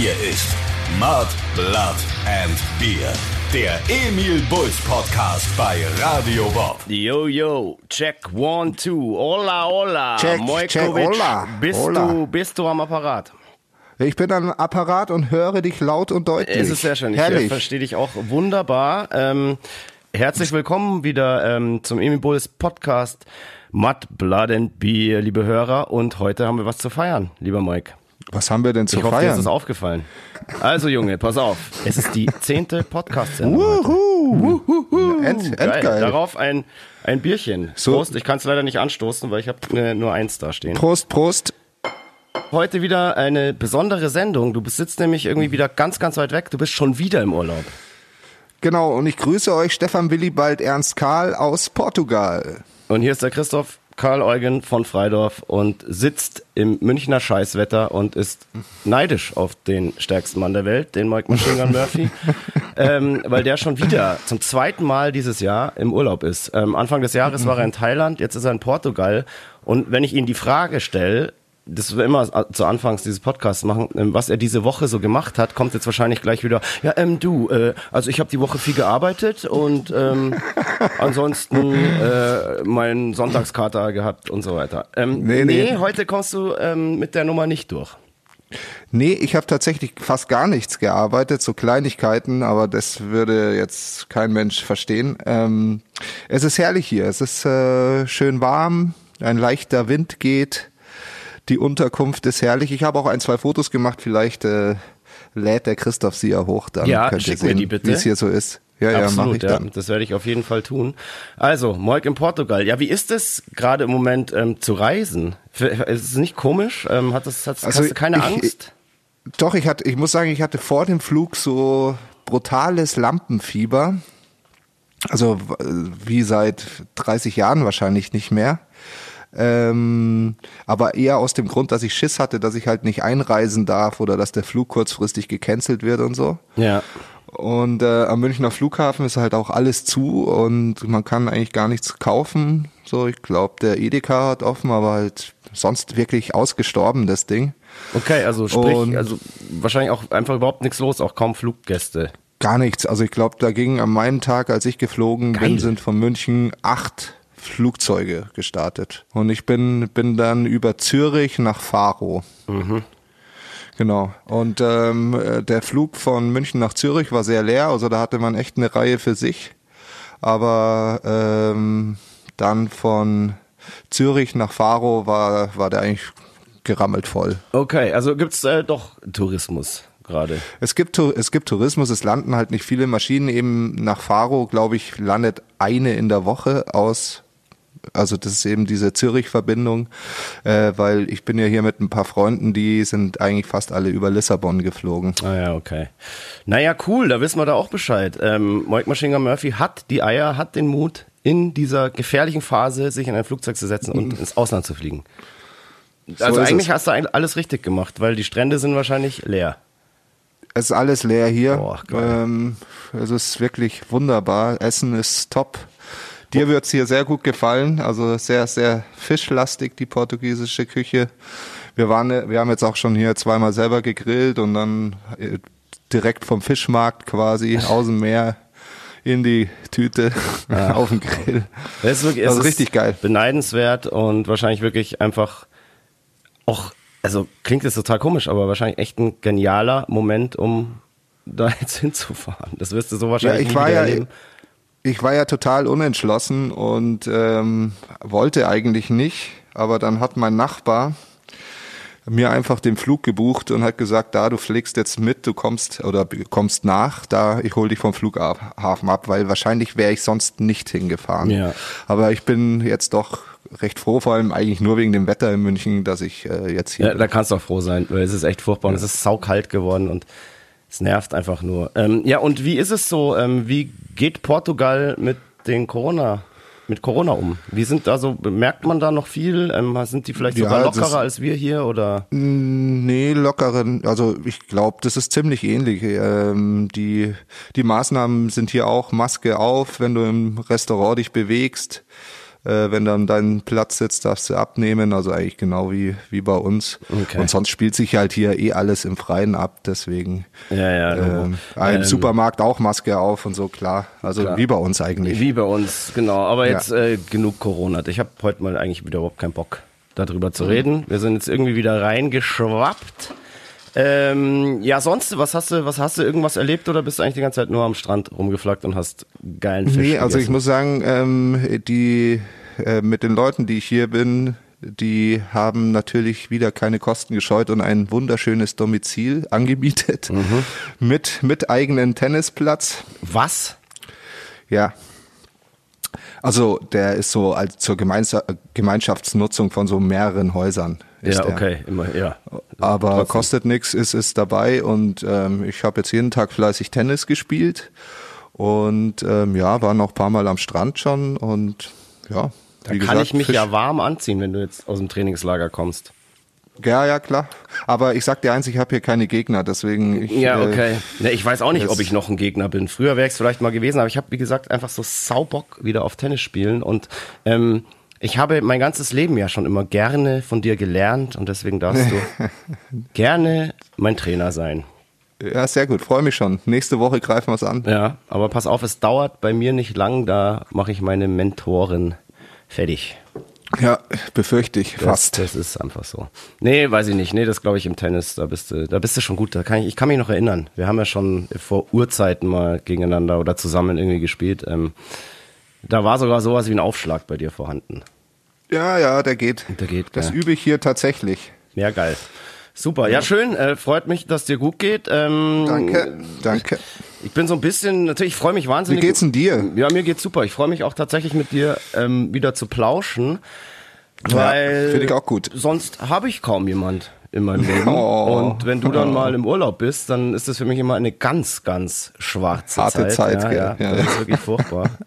Hier ist Mud, Blood and Beer. Der Emil Bulls Podcast bei Radio Bob. Yo, yo, check one, two. Hola, hola. Check, Mojkovic, check, hola, Bist, hola. Du, bist du am Apparat? Ich bin am Apparat und höre dich laut und deutlich. Es ist sehr schön. Ich äh, Herrlich. verstehe dich auch wunderbar. Ähm, herzlich willkommen wieder ähm, zum Emil Bulls Podcast Mud, Blood and Beer, liebe Hörer. Und heute haben wir was zu feiern, lieber Mike. Was haben wir denn zu Ich hoffe, dir ist feiern? es aufgefallen. Also, Junge, pass auf. Es ist die zehnte Podcast-Sendung. Wuhu. End, Geil. endgeil. Darauf ein, ein Bierchen. So. Prost. Ich kann es leider nicht anstoßen, weil ich habe äh, nur eins da stehen. Prost, Prost. Heute wieder eine besondere Sendung. Du sitzt nämlich irgendwie wieder ganz, ganz weit weg. Du bist schon wieder im Urlaub. Genau, und ich grüße euch Stefan Willibald Ernst Karl aus Portugal. Und hier ist der Christoph Karl Eugen von Freidorf und sitzt im Münchner Scheißwetter und ist neidisch auf den stärksten Mann der Welt, den Mike Machine Gun Murphy, ähm, weil der schon wieder zum zweiten Mal dieses Jahr im Urlaub ist. Ähm, Anfang des Jahres war er in Thailand, jetzt ist er in Portugal. Und wenn ich ihn die Frage stelle, das wir immer zu Anfangs dieses Podcasts machen, ähm, was er diese Woche so gemacht hat, kommt jetzt wahrscheinlich gleich wieder. Ja, ähm, du, äh, also ich habe die Woche viel gearbeitet und ähm, ansonsten äh, meinen Sonntagskater gehabt und so weiter. Ähm, nee, Nee, nee. heute kommst du ähm, mit der Nummer nicht durch. Nee, ich habe tatsächlich fast gar nichts gearbeitet, so Kleinigkeiten, aber das würde jetzt kein Mensch verstehen. Ähm, es ist herrlich hier, es ist äh, schön warm, ein leichter Wind geht, die Unterkunft ist herrlich. Ich habe auch ein, zwei Fotos gemacht, vielleicht äh, lädt der Christoph sie ja hoch, dann Ja, könnt ihr sehen, wie es hier so ist. Ja, ja, Absolut, ich ja. dann. Das werde ich auf jeden Fall tun. Also, Moik in Portugal. Ja, wie ist es gerade im Moment ähm, zu reisen? Ist es nicht komisch? Ähm, hat das, hat, Also hast du keine ich- Angst? Doch, ich hatte, ich muss sagen, ich hatte vor dem Flug so brutales Lampenfieber. Also w- wie seit 30 Jahren wahrscheinlich nicht mehr. Ähm, aber eher aus dem Grund, dass ich Schiss hatte, dass ich halt nicht einreisen darf oder dass der Flug kurzfristig gecancelt wird und so. Ja. Und äh, am Münchner Flughafen ist halt auch alles zu und man kann eigentlich gar nichts kaufen. So, ich glaube, der Edeka hat offen, aber halt sonst wirklich ausgestorben, das Ding. Okay, also sprich, Und- also wahrscheinlich auch einfach überhaupt nichts los, auch kaum Fluggäste. Gar nichts. Also ich glaube, da ging an meinem Tag, als ich geflogen Geil. bin, sind von München acht Flugzeuge gestartet. Und ich bin, bin dann über Zürich nach Faro. Genau. Und ähm, äh, der Flug von München nach Zürich war sehr leer, also da hatte man echt eine Reihe für sich. Aber ähm, dann von Zürich nach Faro war, war der eigentlich gerammelt voll. Okay, also gibt's äh, doch Tourismus gerade. Es gibt, es gibt Tourismus, es landen halt nicht viele Maschinen. Eben nach Faro, glaube ich, landet eine in der Woche aus. Also das ist eben diese Zürich-Verbindung, äh, weil ich bin ja hier mit ein paar Freunden, die sind eigentlich fast alle über Lissabon geflogen. Ah ja, okay. Naja, cool, da wissen wir da auch Bescheid. Ähm, Moik Machine Gun Murphy hat die Eier, hat den Mut, in dieser gefährlichen Phase sich in ein Flugzeug zu setzen und ins Ausland zu fliegen. Also ist eigentlich es. hast du eigentlich alles richtig gemacht, weil die Strände sind wahrscheinlich leer. Es ist alles leer hier. Boah, ähm, es ist wirklich wunderbar. Essen ist top. Dir wird's hier sehr gut gefallen. Also sehr, sehr fischlastig, die portugiesische Küche. Wir waren, wir haben jetzt auch schon hier zweimal selber gegrillt und dann äh, direkt vom Fischmarkt quasi aus dem Meer in die Tüte auf den Grill. Das ist wirklich, es Also ist richtig geil. Beneidenswert und wahrscheinlich wirklich einfach auch, also klingt jetzt total komisch, aber wahrscheinlich echt ein genialer Moment, um da jetzt hinzufahren. Das wirst du so Ja, wahrscheinlich ich nie war ja, erleben. Ich war ja total unentschlossen und ähm, wollte eigentlich nicht, aber dann hat mein Nachbar mir einfach den Flug gebucht und hat gesagt, da du fliegst jetzt mit, du kommst oder kommst nach, da ich hol dich vom Flughafen ab, weil wahrscheinlich wäre ich sonst nicht hingefahren. Ja. Aber ich bin jetzt doch recht froh, vor allem eigentlich nur wegen dem Wetter in München, dass ich äh, jetzt hier Ja, bin. da kannst du auch froh sein, weil es ist echt furchtbar und es ist saukalt geworden und es nervt einfach nur. Ähm, ja, und wie ist es so? Ähm, wie geht Portugal mit den Corona, mit Corona um? Wie sind da so, merkt man da noch viel? Ähm, sind die vielleicht Ja, sogar lockerer als wir hier oder? Nee, lockeren, also ich glaube, das ist ziemlich ähnlich. Ähm, die, die Maßnahmen sind hier auch Maske auf, wenn du im Restaurant dich bewegst. Äh, wenn dann dein Platz sitzt, darfst du abnehmen. Also eigentlich genau wie, wie bei uns. Okay. Und sonst spielt sich halt hier eh alles im Freien ab. Deswegen Ja, ja, ähm, ein Ähm, Supermarkt auch Maske auf und so, klar. Also Klar. wie bei uns eigentlich. Wie bei uns, genau. Aber Ja. jetzt äh, genug Corona. Ich habe heute mal eigentlich wieder überhaupt keinen Bock, darüber Mhm. zu reden. Wir sind jetzt irgendwie wieder reingeschwappt. Ähm, ja, sonst, was hast du, was hast du irgendwas erlebt oder bist du eigentlich die ganze Zeit nur am Strand rumgeflackt und hast geilen Fisch Nee, also ich gegessen? muss sagen, ähm, die äh, mit den Leuten, die ich hier bin, die haben natürlich wieder keine Kosten gescheut und ein wunderschönes Domizil angemietet Mhm. mit mit eigenen Tennisplatz. Was? Ja. Also der ist so als zur Gemeins Gemeinschaftsnutzung von so mehreren Häusern. Ist Ja, der. okay, immer, ja. Aber Trotzdem. kostet nichts, ist es dabei und ähm, ich habe jetzt jeden Tag fleißig Tennis gespielt und ähm, ja, war noch ein paar Mal am Strand schon und ja. Da wie kann gesagt, ich mich Fisch- ja warm anziehen, wenn du jetzt aus dem Trainingslager kommst. Ja, ja, klar. Aber ich sag dir eins, ich habe hier keine Gegner, deswegen. Ich, Ja, äh, okay. Ne, ich weiß auch nicht, ob ich noch ein Gegner bin. Früher wäre es vielleicht mal gewesen, aber ich habe, wie gesagt, einfach so Saubock wieder auf Tennis spielen und ähm, ich habe mein ganzes Leben ja schon immer gerne von dir gelernt und deswegen darfst du gerne mein Trainer sein. Ja, sehr gut, freue mich schon. Nächste Woche greifen wir es an. Ja, aber pass auf, es dauert bei mir nicht lang, da mache ich meine Mentorin fertig. Ja, befürchte ich Das, fast. Das ist einfach so. Nee, weiß ich nicht. Nee, das glaube ich im Tennis, da bist du, da bist du schon gut. Da kann ich, ich kann mich noch erinnern. Wir haben ja schon vor Urzeiten mal gegeneinander oder zusammen irgendwie gespielt. Ähm, da war sogar sowas wie ein Aufschlag bei dir vorhanden. Ja, ja, der geht. Der geht, Das ja. übe ich hier tatsächlich. Ja, geil. Super, ja schön, äh, freut mich, dass dir gut geht. Ähm, Danke, danke. Ich bin so ein bisschen, natürlich, ich freue mich Wie wahnsinnig. geht's denn dir? Ja, mir geht's super. Ich freue mich auch tatsächlich mit dir ähm, wieder zu plauschen, weil finde ich auch gut. sonst habe ich kaum jemand in meinem Leben. Oh. Und wenn du dann mal im Urlaub bist, dann ist das für mich immer eine ganz, ganz schwarze Harte Zeit. Zeit, ja, ja, Ja. Das ist wirklich furchtbar.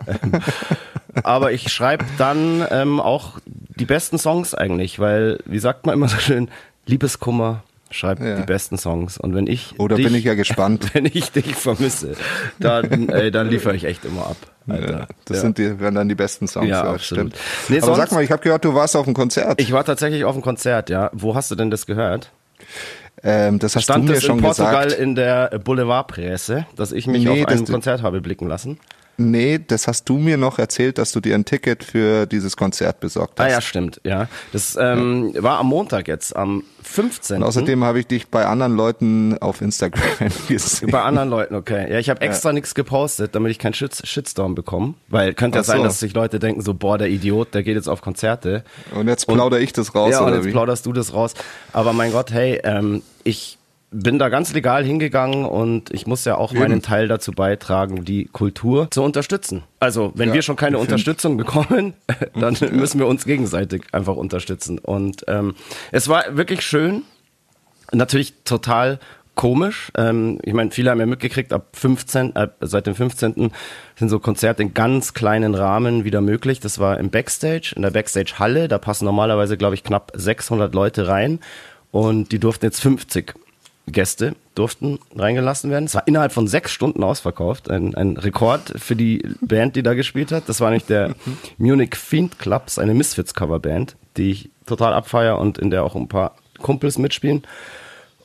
Ähm, Aber ich schreibe dann ähm, auch die besten Songs eigentlich, weil, wie sagt man immer so schön, Liebeskummer schreibt Ja. die besten Songs. Und wenn ich Oder dich, bin ich ja gespannt. wenn ich dich vermisse, dann, ey, dann liefere ich echt immer ab. Ja, das Ja. sind die, werden dann die besten Songs. Ja, absolut. stimmt. Nee, Aber sonst- sag mal, ich habe gehört, du warst auf einem Konzert. Ich war tatsächlich auf einem Konzert, ja. Wo hast du denn das gehört? ähm, das hast Stand du mir es schon in Portugal gesagt. in der Boulevardpresse, dass ich mich Nee, auf das- ein Konzert habe blicken lassen? Nee, das hast du mir noch erzählt, dass du dir ein Ticket für dieses Konzert besorgt hast. Ah ja, stimmt, ja. Das ähm, war am Montag jetzt, am 15. Und außerdem habe ich dich bei anderen Leuten auf Instagram gesehen. Bei anderen Leuten, okay. Ja, ich habe extra nichts gepostet, damit ich keinen Shit Shitstorm bekomme. Weil könnte ja so. sein, dass sich Leute denken, so, boah, der Idiot, der geht jetzt auf Konzerte. Und jetzt plaudere ich das raus, ja, und jetzt wie? plauderst du das raus. Aber mein Gott, hey, ähm, ich bin da ganz legal hingegangen und ich muss ja auch meinen Teil dazu beitragen, die Kultur zu unterstützen. Also, wenn Ja, wir schon keine Unterstützung bekommen, dann müssen wir uns gegenseitig einfach unterstützen. Und ähm, es war wirklich schön, natürlich total komisch. Ähm, ich meine, viele haben ja mitgekriegt, ab 15, äh, seit dem 15. sind so Konzerte in ganz kleinen Rahmen wieder möglich. Das war im Backstage, in der Backstage-Halle. Da passen normalerweise, glaube ich, knapp 600 Leute rein. Und die durften jetzt 50 Gäste durften reingelassen werden. Es war innerhalb von sechs Stunden ausverkauft. Ein, ein Rekord für die Band, die da gespielt hat. Das war nicht der Munich Fiend Clubs, eine Misfits-Coverband, die ich total abfeier und in der auch ein paar Kumpels mitspielen.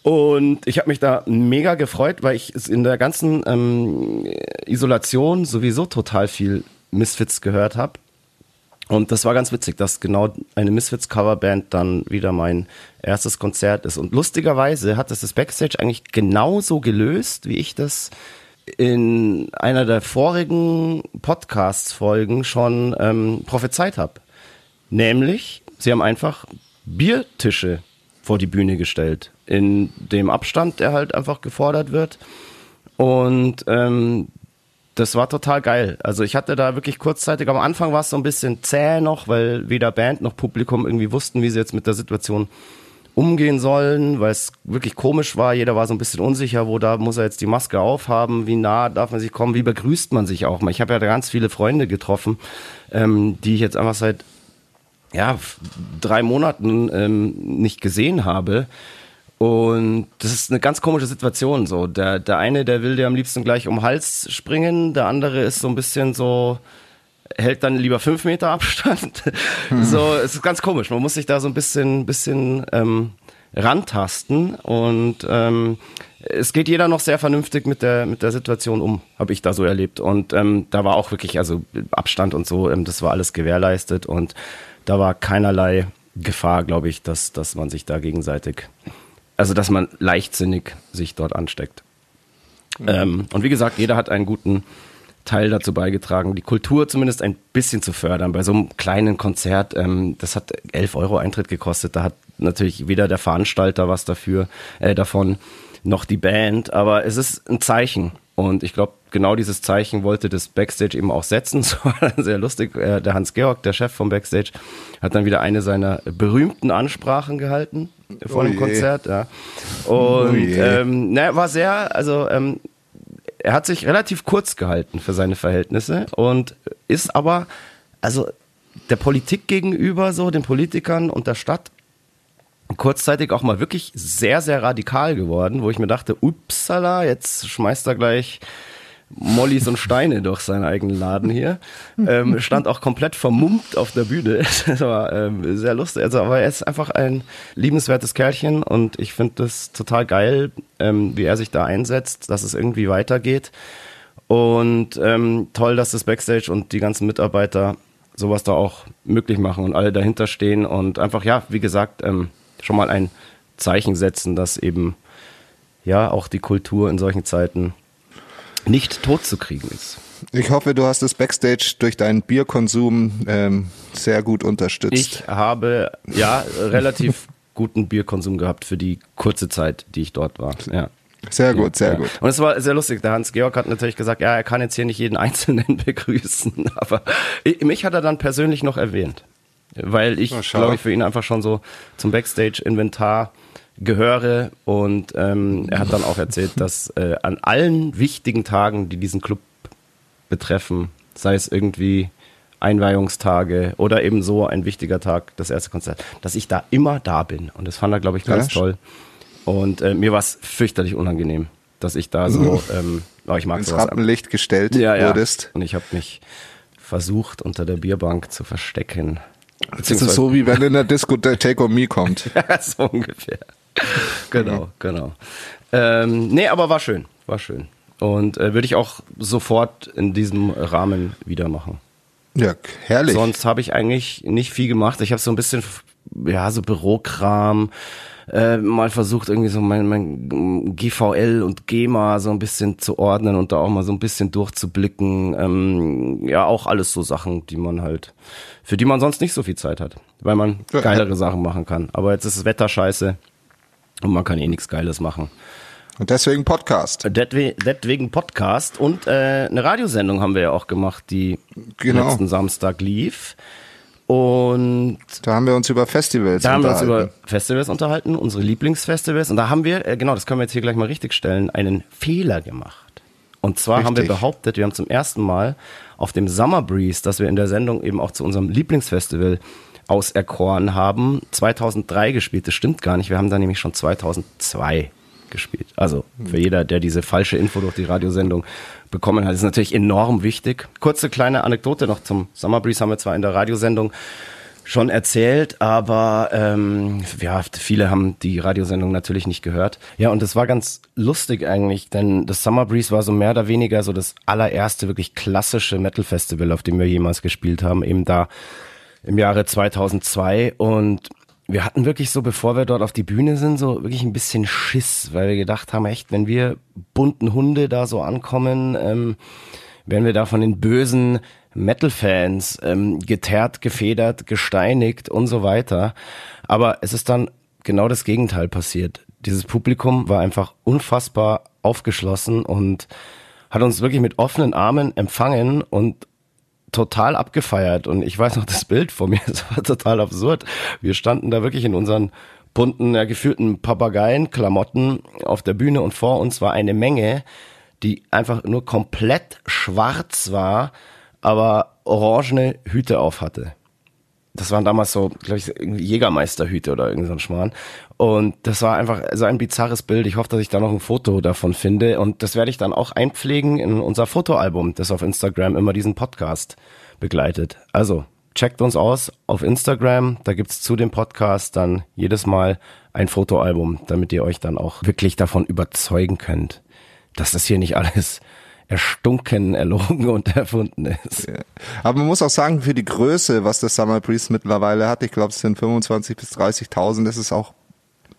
Und ich habe mich da mega gefreut, weil ich in der ganzen ähm, Isolation sowieso total viel Misfits gehört habe. Und das war ganz witzig, dass genau eine Misfits-Coverband dann wieder mein erstes Konzert ist. Und lustigerweise hat das das Backstage eigentlich genauso gelöst, wie ich das in einer der vorigen Podcasts-Folgen schon ähm, prophezeit habe. Nämlich, sie haben einfach Biertische vor die Bühne gestellt. In dem Abstand, der halt einfach gefordert wird. Und ähm, das war total geil. Also ich hatte da wirklich kurzzeitig, am Anfang war es so ein bisschen zäh noch, weil weder Band noch Publikum irgendwie wussten, wie sie jetzt mit der Situation umgehen sollen, weil es wirklich komisch war. Jeder war so ein bisschen unsicher, wo da muss er jetzt die Maske aufhaben, wie nah darf man sich kommen, wie begrüßt man sich auch mal. Ich habe ja da ganz viele Freunde getroffen, ähm, die ich jetzt einfach seit ja, drei Monaten ähm, nicht gesehen habe. Und das ist eine ganz komische Situation. So, der, der eine, der will dir am liebsten gleich um den Hals springen, der andere ist so ein bisschen so, hält dann lieber fünf Meter Abstand. Hm. So, es ist ganz komisch. Man muss sich da so ein bisschen, bisschen ähm, rantasten und ähm, es geht jeder noch sehr vernünftig mit der mit der Situation um, habe ich da so erlebt. Und ähm, da war auch wirklich, also Abstand und so, ähm, das war alles gewährleistet und da war keinerlei Gefahr, glaube ich, dass, dass man sich da gegenseitig, also dass man leichtsinnig sich dort ansteckt. Mhm. Ähm, und wie gesagt, jeder hat einen guten Teil dazu beigetragen, die Kultur zumindest ein bisschen zu fördern. Bei so einem kleinen Konzert, ähm, das hat 11 Euro Eintritt gekostet, da hat natürlich weder der Veranstalter was dafür, äh, davon, noch die Band, aber es ist ein Zeichen. Und ich glaube, genau dieses Zeichen wollte das Backstage eben auch setzen. So sehr lustig. Äh, der Hans-Georg, der Chef vom Backstage, hat dann wieder eine seiner berühmten Ansprachen gehalten vor oh dem Konzert. Ja. Und oh ähm, na, war sehr, also ähm, er hat sich relativ kurz gehalten für seine Verhältnisse und ist aber, also der Politik gegenüber, so den Politikern und der Stadt kurzzeitig auch mal wirklich sehr, sehr radikal geworden, wo ich mir dachte, upsala, jetzt schmeißt er gleich Mollys und Steine durch seinen eigenen Laden hier. Ähm, stand auch komplett vermummt auf der Bühne. Das war ähm, sehr lustig. Also, aber er ist einfach ein liebenswertes Kerlchen und ich finde das total geil, ähm, wie er sich da einsetzt, dass es irgendwie weitergeht. Und ähm, toll, dass das Backstage und die ganzen Mitarbeiter sowas da auch möglich machen und alle dahinter stehen und einfach, ja, wie gesagt, ähm, schon mal ein Zeichen setzen, dass eben ja auch die Kultur in solchen Zeiten nicht tot zu kriegen ist. Ich hoffe, du hast das Backstage durch deinen Bierkonsum ähm, sehr gut unterstützt. Ich habe ja relativ guten Bierkonsum gehabt für die kurze Zeit, die ich dort war. Ja. Sehr gut, sehr ja. gut. Und es war sehr lustig. Der Hans-Georg hat natürlich gesagt, ja, er kann jetzt hier nicht jeden Einzelnen begrüßen, aber mich hat er dann persönlich noch erwähnt weil ich, glaube ich, für ihn einfach schon so zum Backstage-Inventar gehöre und ähm, er hat dann auch erzählt, dass äh, an allen wichtigen Tagen, die diesen Club betreffen, sei es irgendwie Einweihungstage oder eben so ein wichtiger Tag, das erste Konzert, dass ich da immer da bin und das fand er, glaube ich, ganz ja. toll und äh, mir war es fürchterlich unangenehm, dass ich da so, ähm, oh, ich mag ins Rampenlicht gestellt ja, ja. wurdest und ich habe mich versucht unter der Bierbank zu verstecken das ist so, wie wenn in der Disco der Take On Me kommt. so ungefähr. Genau, genau. Ähm, nee, aber war schön, war schön. Und äh, würde ich auch sofort in diesem Rahmen wieder machen. Ja, herrlich. Sonst habe ich eigentlich nicht viel gemacht. Ich habe so ein bisschen, ja, so Bürokram, äh, mal versucht, irgendwie so mein, mein GVL und GEMA so ein bisschen zu ordnen und da auch mal so ein bisschen durchzublicken. Ähm, ja, auch alles so Sachen, die man halt, für die man sonst nicht so viel Zeit hat, weil man geilere Sachen machen kann. Aber jetzt ist das Wetter scheiße und man kann eh nichts Geiles machen. Und deswegen Podcast. Deswegen Podcast und äh, eine Radiosendung haben wir ja auch gemacht, die genau. letzten Samstag lief. Und da haben wir uns über Festivals da unterhalten. Da haben wir uns über Festivals unterhalten, unsere Lieblingsfestivals. Und da haben wir, äh, genau, das können wir jetzt hier gleich mal richtig stellen, einen Fehler gemacht. Und zwar richtig. haben wir behauptet, wir haben zum ersten Mal auf dem Summer Breeze, das wir in der Sendung eben auch zu unserem Lieblingsfestival auserkoren haben, 2003 gespielt. Das stimmt gar nicht. Wir haben da nämlich schon 2002 gespielt. Also für jeder, der diese falsche Info durch die Radiosendung bekommen hat, ist natürlich enorm wichtig. Kurze kleine Anekdote noch zum Summer Breeze haben wir zwar in der Radiosendung schon erzählt, aber ähm, ja, viele haben die Radiosendung natürlich nicht gehört. Ja, und es war ganz lustig eigentlich, denn das Summer Breeze war so mehr oder weniger so das allererste wirklich klassische Metal Festival, auf dem wir jemals gespielt haben, eben da im Jahre 2002 und wir hatten wirklich so, bevor wir dort auf die Bühne sind, so wirklich ein bisschen Schiss, weil wir gedacht haben, echt, wenn wir bunten Hunde da so ankommen, ähm, werden wir da von den bösen Metal-Fans ähm, geteert, gefedert, gesteinigt und so weiter. Aber es ist dann genau das Gegenteil passiert. Dieses Publikum war einfach unfassbar aufgeschlossen und hat uns wirklich mit offenen Armen empfangen und total abgefeiert und ich weiß noch das Bild vor mir, es war total absurd. Wir standen da wirklich in unseren bunten, ja, gefühlten Papageien-Klamotten auf der Bühne und vor uns war eine Menge, die einfach nur komplett schwarz war, aber orangene Hüte auf hatte das waren damals so, glaube ich, Jägermeisterhüte oder irgend so ein Schmarrn. Und das war einfach so ein bizarres Bild. Ich hoffe, dass ich da noch ein Foto davon finde. Und das werde ich dann auch einpflegen in unser Fotoalbum, das auf Instagram immer diesen Podcast begleitet. Also checkt uns aus auf Instagram. Da gibt's zu dem Podcast dann jedes Mal ein Fotoalbum, damit ihr euch dann auch wirklich davon überzeugen könnt, dass das hier nicht alles erstunken, erlogen und erfunden ist. Aber man muss auch sagen, für die Größe, was das Summer Breeze mittlerweile hat, ich glaube, es sind 25.000 bis 30.000, das ist auch,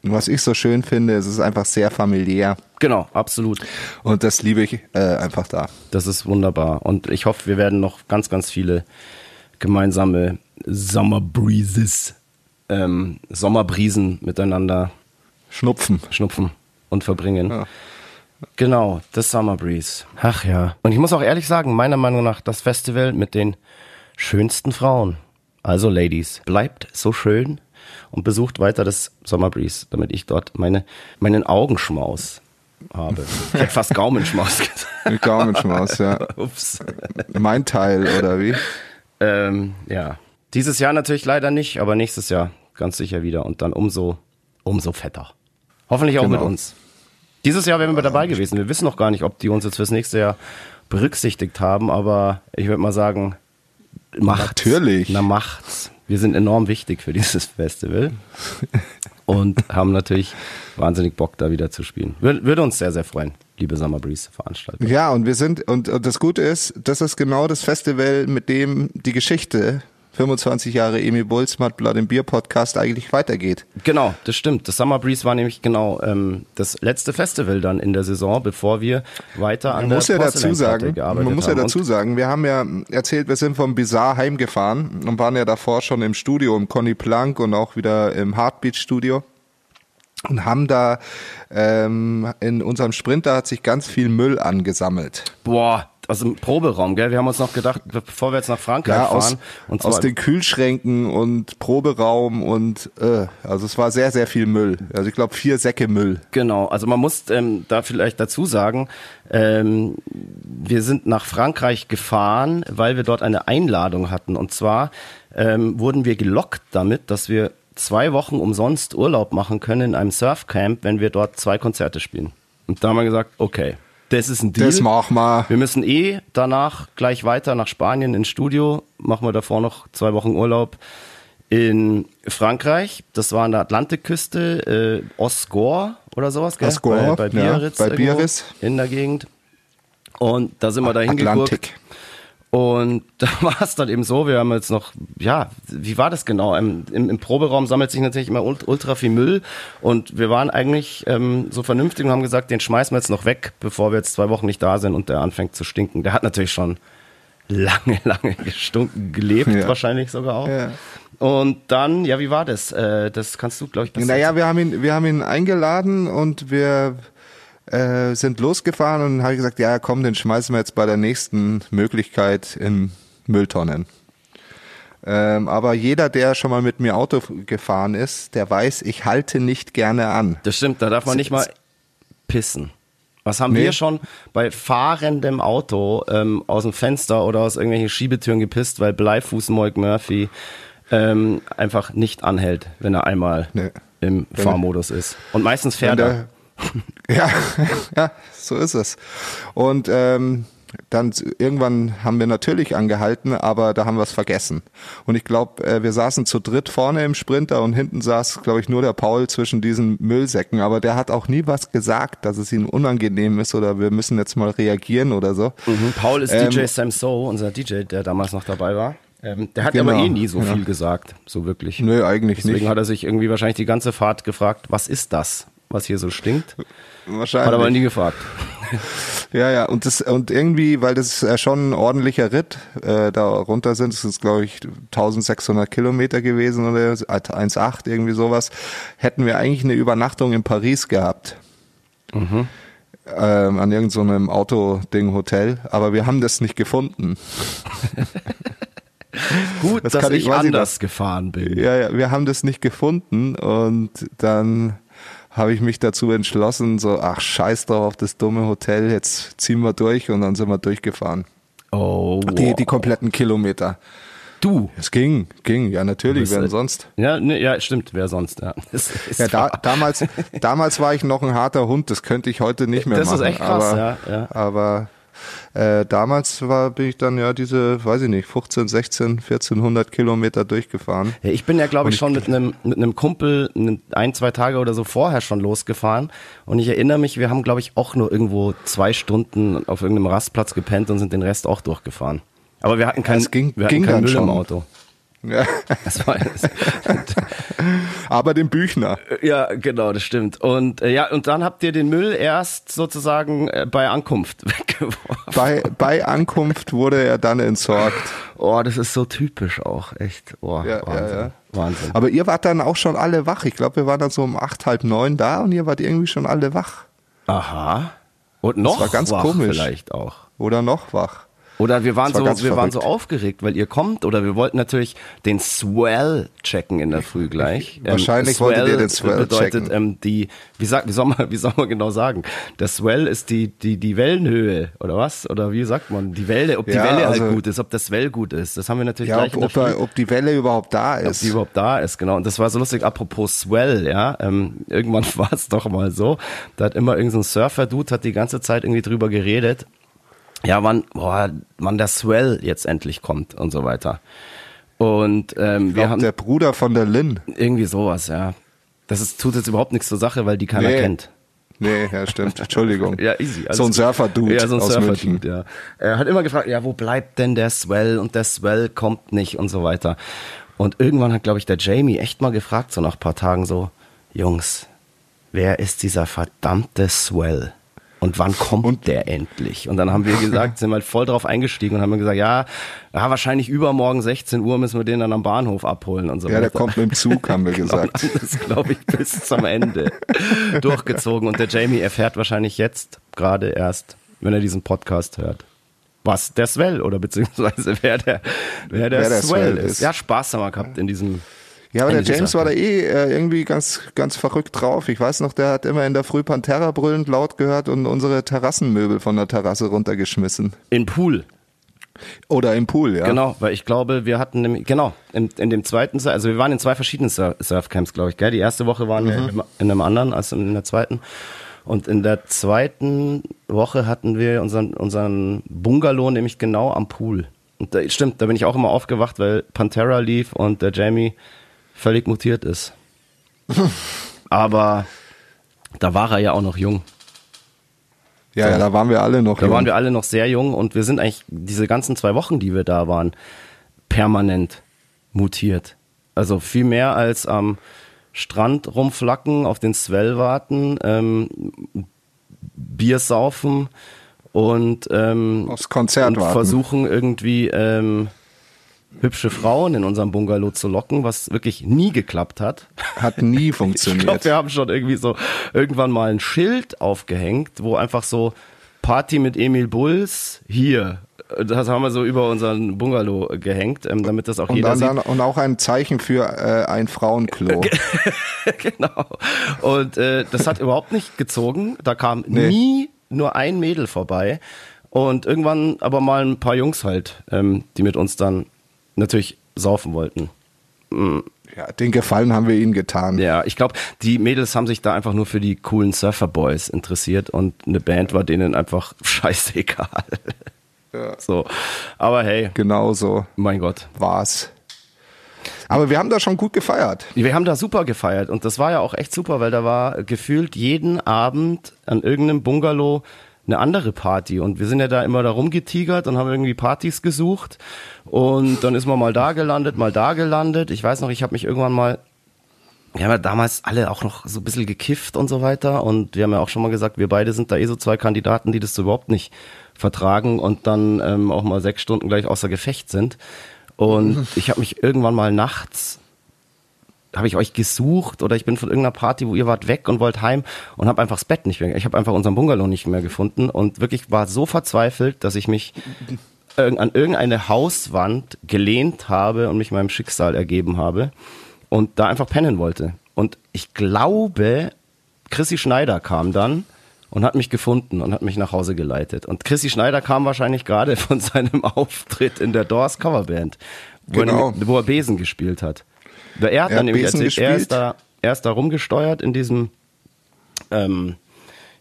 was ich so schön finde, es ist einfach sehr familiär. Genau, absolut. Und das liebe ich äh, einfach da. Das ist wunderbar. Und ich hoffe, wir werden noch ganz, ganz viele gemeinsame Summer Breezes, ähm, Sommerbrisen miteinander schnupfen. Schnupfen und verbringen. Ja. Genau, das Summer Breeze. Ach ja. Und ich muss auch ehrlich sagen, meiner Meinung nach das Festival mit den schönsten Frauen. Also Ladies, bleibt so schön und besucht weiter das Summer Breeze, damit ich dort meine, meinen Augenschmaus habe. Ich hätte fast Gaumenschmaus gesagt. Gaumenschmaus, ja. Ups. Mein Teil, oder wie? Ähm, ja. Dieses Jahr natürlich leider nicht, aber nächstes Jahr ganz sicher wieder und dann umso, umso fetter. Hoffentlich auch genau. mit uns. Dieses Jahr wären wir dabei gewesen. Wir wissen noch gar nicht, ob die uns jetzt fürs nächste Jahr berücksichtigt haben, aber ich würde mal sagen, macht's. Natürlich. Na, macht's. Wir sind enorm wichtig für dieses Festival und haben natürlich wahnsinnig Bock, da wieder zu spielen. Würde, uns sehr, sehr freuen, liebe Summer Breeze Veranstalter. Ja, und wir sind, und, und das Gute ist, das ist genau das Festival, mit dem die Geschichte 25 Jahre Emil Bulls Matt Blood Bier Podcast eigentlich weitergeht. Genau, das stimmt. Das Summer Breeze war nämlich genau ähm, das letzte Festival dann in der Saison, bevor wir weiter an man der muss ja dazu sagen, Man muss ja dazu sagen, wir haben ja erzählt, wir sind vom Bizarre heimgefahren und waren ja davor schon im Studio, im Conny Plank und auch wieder im Heartbeat Studio und haben da ähm, in unserem Sprinter hat sich ganz viel Müll angesammelt. Boah, aus dem Proberaum, gell? Wir haben uns noch gedacht, bevor wir jetzt nach Frankreich ja, aus, fahren. Und aus den Kühlschränken und Proberaum und äh, also es war sehr, sehr viel Müll. Also ich glaube vier Säcke Müll. Genau, also man muss ähm, da vielleicht dazu sagen, ähm, wir sind nach Frankreich gefahren, weil wir dort eine Einladung hatten. Und zwar ähm, wurden wir gelockt damit, dass wir zwei Wochen umsonst Urlaub machen können in einem Surfcamp, wenn wir dort zwei Konzerte spielen. Und da haben wir gesagt, okay, das ist ein Deal. Das machen wir. Wir müssen eh danach gleich weiter nach Spanien ins Studio. Machen wir davor noch zwei Wochen Urlaub in Frankreich. Das war an der Atlantikküste, äh, Osgore oder sowas, gell? Osgore, bei, bei Biarritz. Ja, bei Biarritz. In der Gegend. Und da sind wir da hingeguckt. Atlantik. Und da war es dann eben so, wir haben jetzt noch, ja, wie war das genau? Im, im, im Proberaum sammelt sich natürlich immer ultra viel Müll und wir waren eigentlich ähm, so vernünftig und haben gesagt, den schmeißen wir jetzt noch weg, bevor wir jetzt zwei Wochen nicht da sind und der anfängt zu stinken. Der hat natürlich schon lange, lange gestunken, gelebt, ja. wahrscheinlich sogar auch. Ja. Und dann, ja, wie war das? Äh, das kannst du, glaube ich, besser Naja, wir haben ihn, wir haben ihn eingeladen und wir äh, sind losgefahren und habe gesagt, ja komm, den schmeißen wir jetzt bei der nächsten Möglichkeit in Mülltonnen. Ähm, aber jeder, der schon mal mit mir Auto gefahren ist, der weiß, ich halte nicht gerne an. Das stimmt, da darf man nicht mal pissen. Was haben nee. wir schon bei fahrendem Auto ähm, aus dem Fenster oder aus irgendwelchen Schiebetüren gepisst, weil Bleifuß Moik Murphy ähm, einfach nicht anhält, wenn er einmal nee. im Fahrmodus ist. Und meistens fährt er. Ja, ja, so ist es. Und ähm, dann irgendwann haben wir natürlich angehalten, aber da haben wir es vergessen. Und ich glaube, äh, wir saßen zu dritt vorne im Sprinter und hinten saß, glaube ich, nur der Paul zwischen diesen Müllsäcken. Aber der hat auch nie was gesagt, dass es ihm unangenehm ist oder wir müssen jetzt mal reagieren oder so. Mhm. Paul ist ähm, DJ Sam So, unser DJ, der damals noch dabei war. Ähm, der hat genau, aber eh nie so ja. viel gesagt, so wirklich. Nö, eigentlich Deswegen nicht. Deswegen hat er sich irgendwie wahrscheinlich die ganze Fahrt gefragt, was ist das? Was hier so stinkt. Wahrscheinlich. Hat aber nie gefragt. Ja, ja, und das und irgendwie, weil das ja schon ein ordentlicher Ritt äh, da runter sind, das ist glaube ich 1600 Kilometer gewesen oder 1,8 irgendwie sowas, hätten wir eigentlich eine Übernachtung in Paris gehabt. Mhm. Ähm, an irgendeinem so Autoding-Hotel, aber wir haben das nicht gefunden. Gut, das dass ich, ich anders gefahren bin. Ja, ja, wir haben das nicht gefunden und dann habe ich mich dazu entschlossen, so, ach scheiß drauf auf das dumme Hotel, jetzt ziehen wir durch und dann sind wir durchgefahren. Oh, wow. die, die kompletten Kilometer. Du? Es ging, ging, ja natürlich, wer sonst? Ja, ne, ja, stimmt, wer sonst, ja. ja da, damals, damals war ich noch ein harter Hund, das könnte ich heute nicht mehr das machen. Das ist echt krass, aber, ja, ja. Aber äh, damals war, bin ich dann ja diese, weiß ich nicht, 15, 16, 1400 Kilometer durchgefahren. Ja, ich bin ja, glaube ich, schon mit einem mit einem Kumpel ein, zwei Tage oder so vorher schon losgefahren. Und ich erinnere mich, wir haben, glaube ich, auch nur irgendwo zwei Stunden auf irgendeinem Rastplatz gepennt und sind den Rest auch durchgefahren. Aber wir hatten kein, Es ging- wir hatten ging kein dann Müll schon. im Auto. Ja. Das war, Aber den Büchner. ja, genau, das stimmt. Und äh, ja, und dann habt ihr den Müll erst sozusagen äh, bei Ankunft weggeworfen. Bei, bei Ankunft wurde er dann entsorgt. Oh, das ist so typisch auch, echt. Oh, Ja, ja, Wahnsinn. ja. Wahnsinn. Aber ihr wart dann auch schon alle wach. Ich glaube, wir waren dann so um acht, halb neun da und ihr wart irgendwie schon alle wach. Aha. Und noch war ganz wach komisch. vielleicht auch. Oder noch wach. Oder wir waren war so, wir waren so aufgeregt, weil ihr kommt. Oder wir wollten natürlich den Swell checken in der Früh gleich. Wahrscheinlich wolltet ihr den Swell bedeutet, checken. Ähm, die, wie sagt, wie soll man, wie soll man genau sagen? Der Swell ist die, die, die Wellenhöhe oder was? Oder wie sagt man? Die Welle, ob die Ja, Welle also- halt gut ist, ob das Swell gut ist. Das haben wir natürlich Ja, gleich ob, in der ob, Früh. ob die Welle überhaupt da ob ist. die überhaupt da ist, genau. Und das war so lustig, apropos Swell, ja. Ähm, irgendwann war es doch mal so, da hat immer irgendein so Surfer-Dude hat die ganze Zeit irgendwie drüber geredet, ja, wann, boah, wann der Swell jetzt endlich kommt und so weiter. Und ähm, Ich wir glaub, haben der Bruder von der Lynn. irgendwie sowas, ja. Das ist, tut jetzt überhaupt nichts zur Sache, weil die keiner Nee. kennt. Nee, ja, stimmt. Entschuldigung. Ja, easy. so ein. Surfer-Dude Ja, so ein aus München. Surfer-Dude, ja. Er hat immer gefragt, ja, wo bleibt denn der Swell? Und der Swell kommt nicht und so weiter. Und irgendwann hat, glaube ich, der Jamie echt mal gefragt, so nach ein paar Tagen so, Jungs, wer ist dieser verdammte Swell? Und wann kommt der endlich? Und dann haben wir gesagt, sind halt voll drauf eingestiegen und haben gesagt, ja, ja, wahrscheinlich übermorgen 16 Uhr müssen wir den dann am Bahnhof abholen und so Ja, weiter. der kommt mit dem Zug, haben wir gesagt. Genau, das glaube ich bis zum Ende durchgezogen. Und der Jamie erfährt wahrscheinlich jetzt gerade erst, wenn er diesen Podcast hört, was der Swell oder beziehungsweise wer der, wer der, Wer der Swell, Swell ist. ist. Ja, Spaß haben wir gehabt in diesem. Ja, aber der James war da eh äh, irgendwie ganz, ganz verrückt drauf. Ich weiß noch, der hat immer in der Früh Pantera brüllend laut gehört und unsere Terrassenmöbel von der Terrasse runtergeschmissen. In Pool, Oder im Pool, ja. genau, weil ich glaube, wir hatten nämlich, genau, in, in dem zweiten, also wir waren in zwei verschiedenen Sur Surfcamps, glaube ich, gell? Die erste Woche waren wir in einem- in einem anderen als in der zweiten. Und in der zweiten Woche hatten wir unseren, unseren Bungalow nämlich genau am Pool. Und da, stimmt, da bin ich auch immer aufgewacht, weil Pantera lief und der Jamie völlig mutiert ist. Aber da war er ja auch noch jung. Ja, ja, da waren wir alle noch. Da jung. waren wir alle noch sehr jung und wir sind eigentlich diese ganzen zwei Wochen, die wir da waren, permanent mutiert. Also viel mehr als am Strand rumflacken, auf den Swell warten, ähm, Bier saufen und, ähm, Aufs Konzert und warten. versuchen irgendwie ähm, hübsche Frauen in unserem Bungalow zu locken, was wirklich nie geklappt hat. Hat nie Ich funktioniert. glaube, wir haben schon irgendwie so irgendwann mal ein Schild aufgehängt, wo einfach so Party mit Emil Bulls hier. Das haben wir so über unseren Bungalow gehängt, ähm, damit das auch und, jeder dann, sieht. dann, und auch ein Zeichen für äh, ein Frauenklo. genau. Und äh, das hat überhaupt nicht gezogen. Da kam Nee. nie nur ein Mädel vorbei. Und irgendwann aber mal ein paar Jungs halt, ähm, die mit uns dann natürlich saufen wollten. Ja, den Gefallen haben wir ihnen getan. Ja, ich glaube, die Mädels haben sich da einfach nur für die coolen Surferboys interessiert und eine Band war denen einfach scheißegal. Ja. So. Aber hey, Genau so mein Gott. war's. Aber wir haben da schon gut gefeiert. Wir haben da super gefeiert und das war ja auch echt super, weil da war gefühlt jeden Abend an irgendeinem Bungalow eine andere Party und wir sind ja da immer da rumgetigert und haben irgendwie Partys gesucht und dann ist man mal da gelandet, mal da gelandet. Ich weiß noch, ich habe mich irgendwann mal wir haben ja damals alle auch noch so ein bisschen gekifft und so weiter und wir haben ja auch schon mal gesagt, wir beide sind da eh so zwei Kandidaten, die das so überhaupt nicht vertragen und dann ähm, auch mal sechs Stunden gleich außer Gefecht sind. Und ich habe mich irgendwann mal nachts habe ich euch gesucht oder ich bin von irgendeiner Party, wo ihr wart weg und wollt heim und habe einfach das Bett nicht mehr. Ich habe einfach unseren Bungalow nicht mehr gefunden und wirklich war so verzweifelt, dass ich mich an irgendeine Hauswand gelehnt habe und mich meinem Schicksal ergeben habe und da einfach pennen wollte. Und ich glaube, Chrissy Schneider kam dann und hat mich gefunden und hat mich nach Hause geleitet. Und Chrissy Schneider kam wahrscheinlich gerade von seinem Auftritt in der Doors Coverband, wo, Genau. er, wo er Besen gespielt hat. Er hat Er dann hat nämlich Besen erzählt, er ist, gespielt. da, er ist da rumgesteuert in diesem, ähm,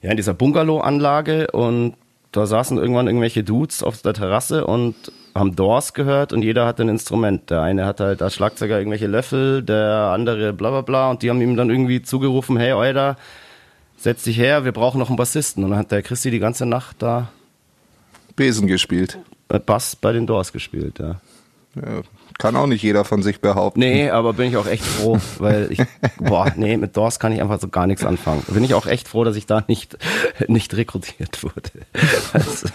ja, in dieser Bungalow-Anlage und da saßen irgendwann irgendwelche Dudes auf der Terrasse und haben Doors gehört und jeder hatte ein Instrument. Der eine hatte halt als Schlagzeuger irgendwelche Löffel, der andere bla bla bla und die haben ihm dann irgendwie zugerufen, hey Euda, setz dich her, wir brauchen noch einen Bassisten. Und dann hat der Christi die ganze Nacht da Besen gespielt. Bass bei den Doors gespielt, ja. Ja, kann auch nicht jeder von sich behaupten. Nee, aber bin ich auch echt froh, weil ich, boah, nee, mit Doors kann ich einfach so gar nichts anfangen. Bin ich auch echt froh, dass ich da nicht, nicht rekrutiert wurde. Also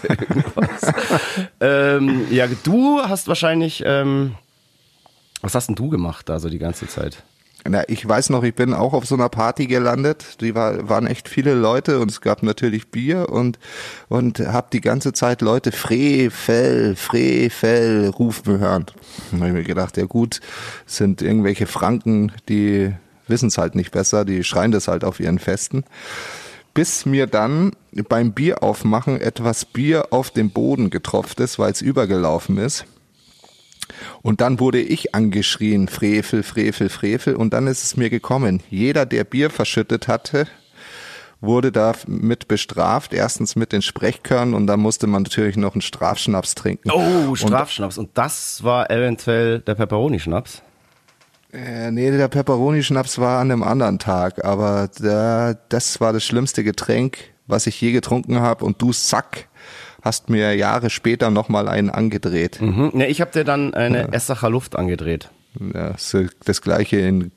ähm, ja, du hast wahrscheinlich, ähm, was hast denn du gemacht da so die ganze Zeit? Na, ich weiß noch, ich bin auch auf so einer Party gelandet. Die war, waren echt viele Leute und es gab natürlich Bier und und habe die ganze Zeit Leute Frevel, Frevel rufen hören. Da habe ich mir gedacht, ja gut, sind irgendwelche Franken, die wissen es halt nicht besser, die schreien das halt auf ihren Festen. Bis mir dann beim Bier aufmachen etwas Bier auf den Boden getropft ist, weil es übergelaufen ist. Und dann wurde ich angeschrien, Frevel, Frevel, Frevel. Und dann ist es mir gekommen. Jeder, der Bier verschüttet hatte, wurde damit bestraft. Erstens mit den Sprechkörnern und dann musste man natürlich noch einen Strafschnaps trinken. Oh, Strafschnaps. Und, und das war eventuell der Pepperoni-Schnaps? Äh, nee, der Pepperoni-Schnaps war an einem anderen Tag, aber der, das war das schlimmste Getränk, was ich je getrunken habe. Und du Sack hast mir Jahre später nochmal einen angedreht. Mhm. Ja, ich habe dir dann eine ja. Essacher Luft angedreht. Ja, das gleiche in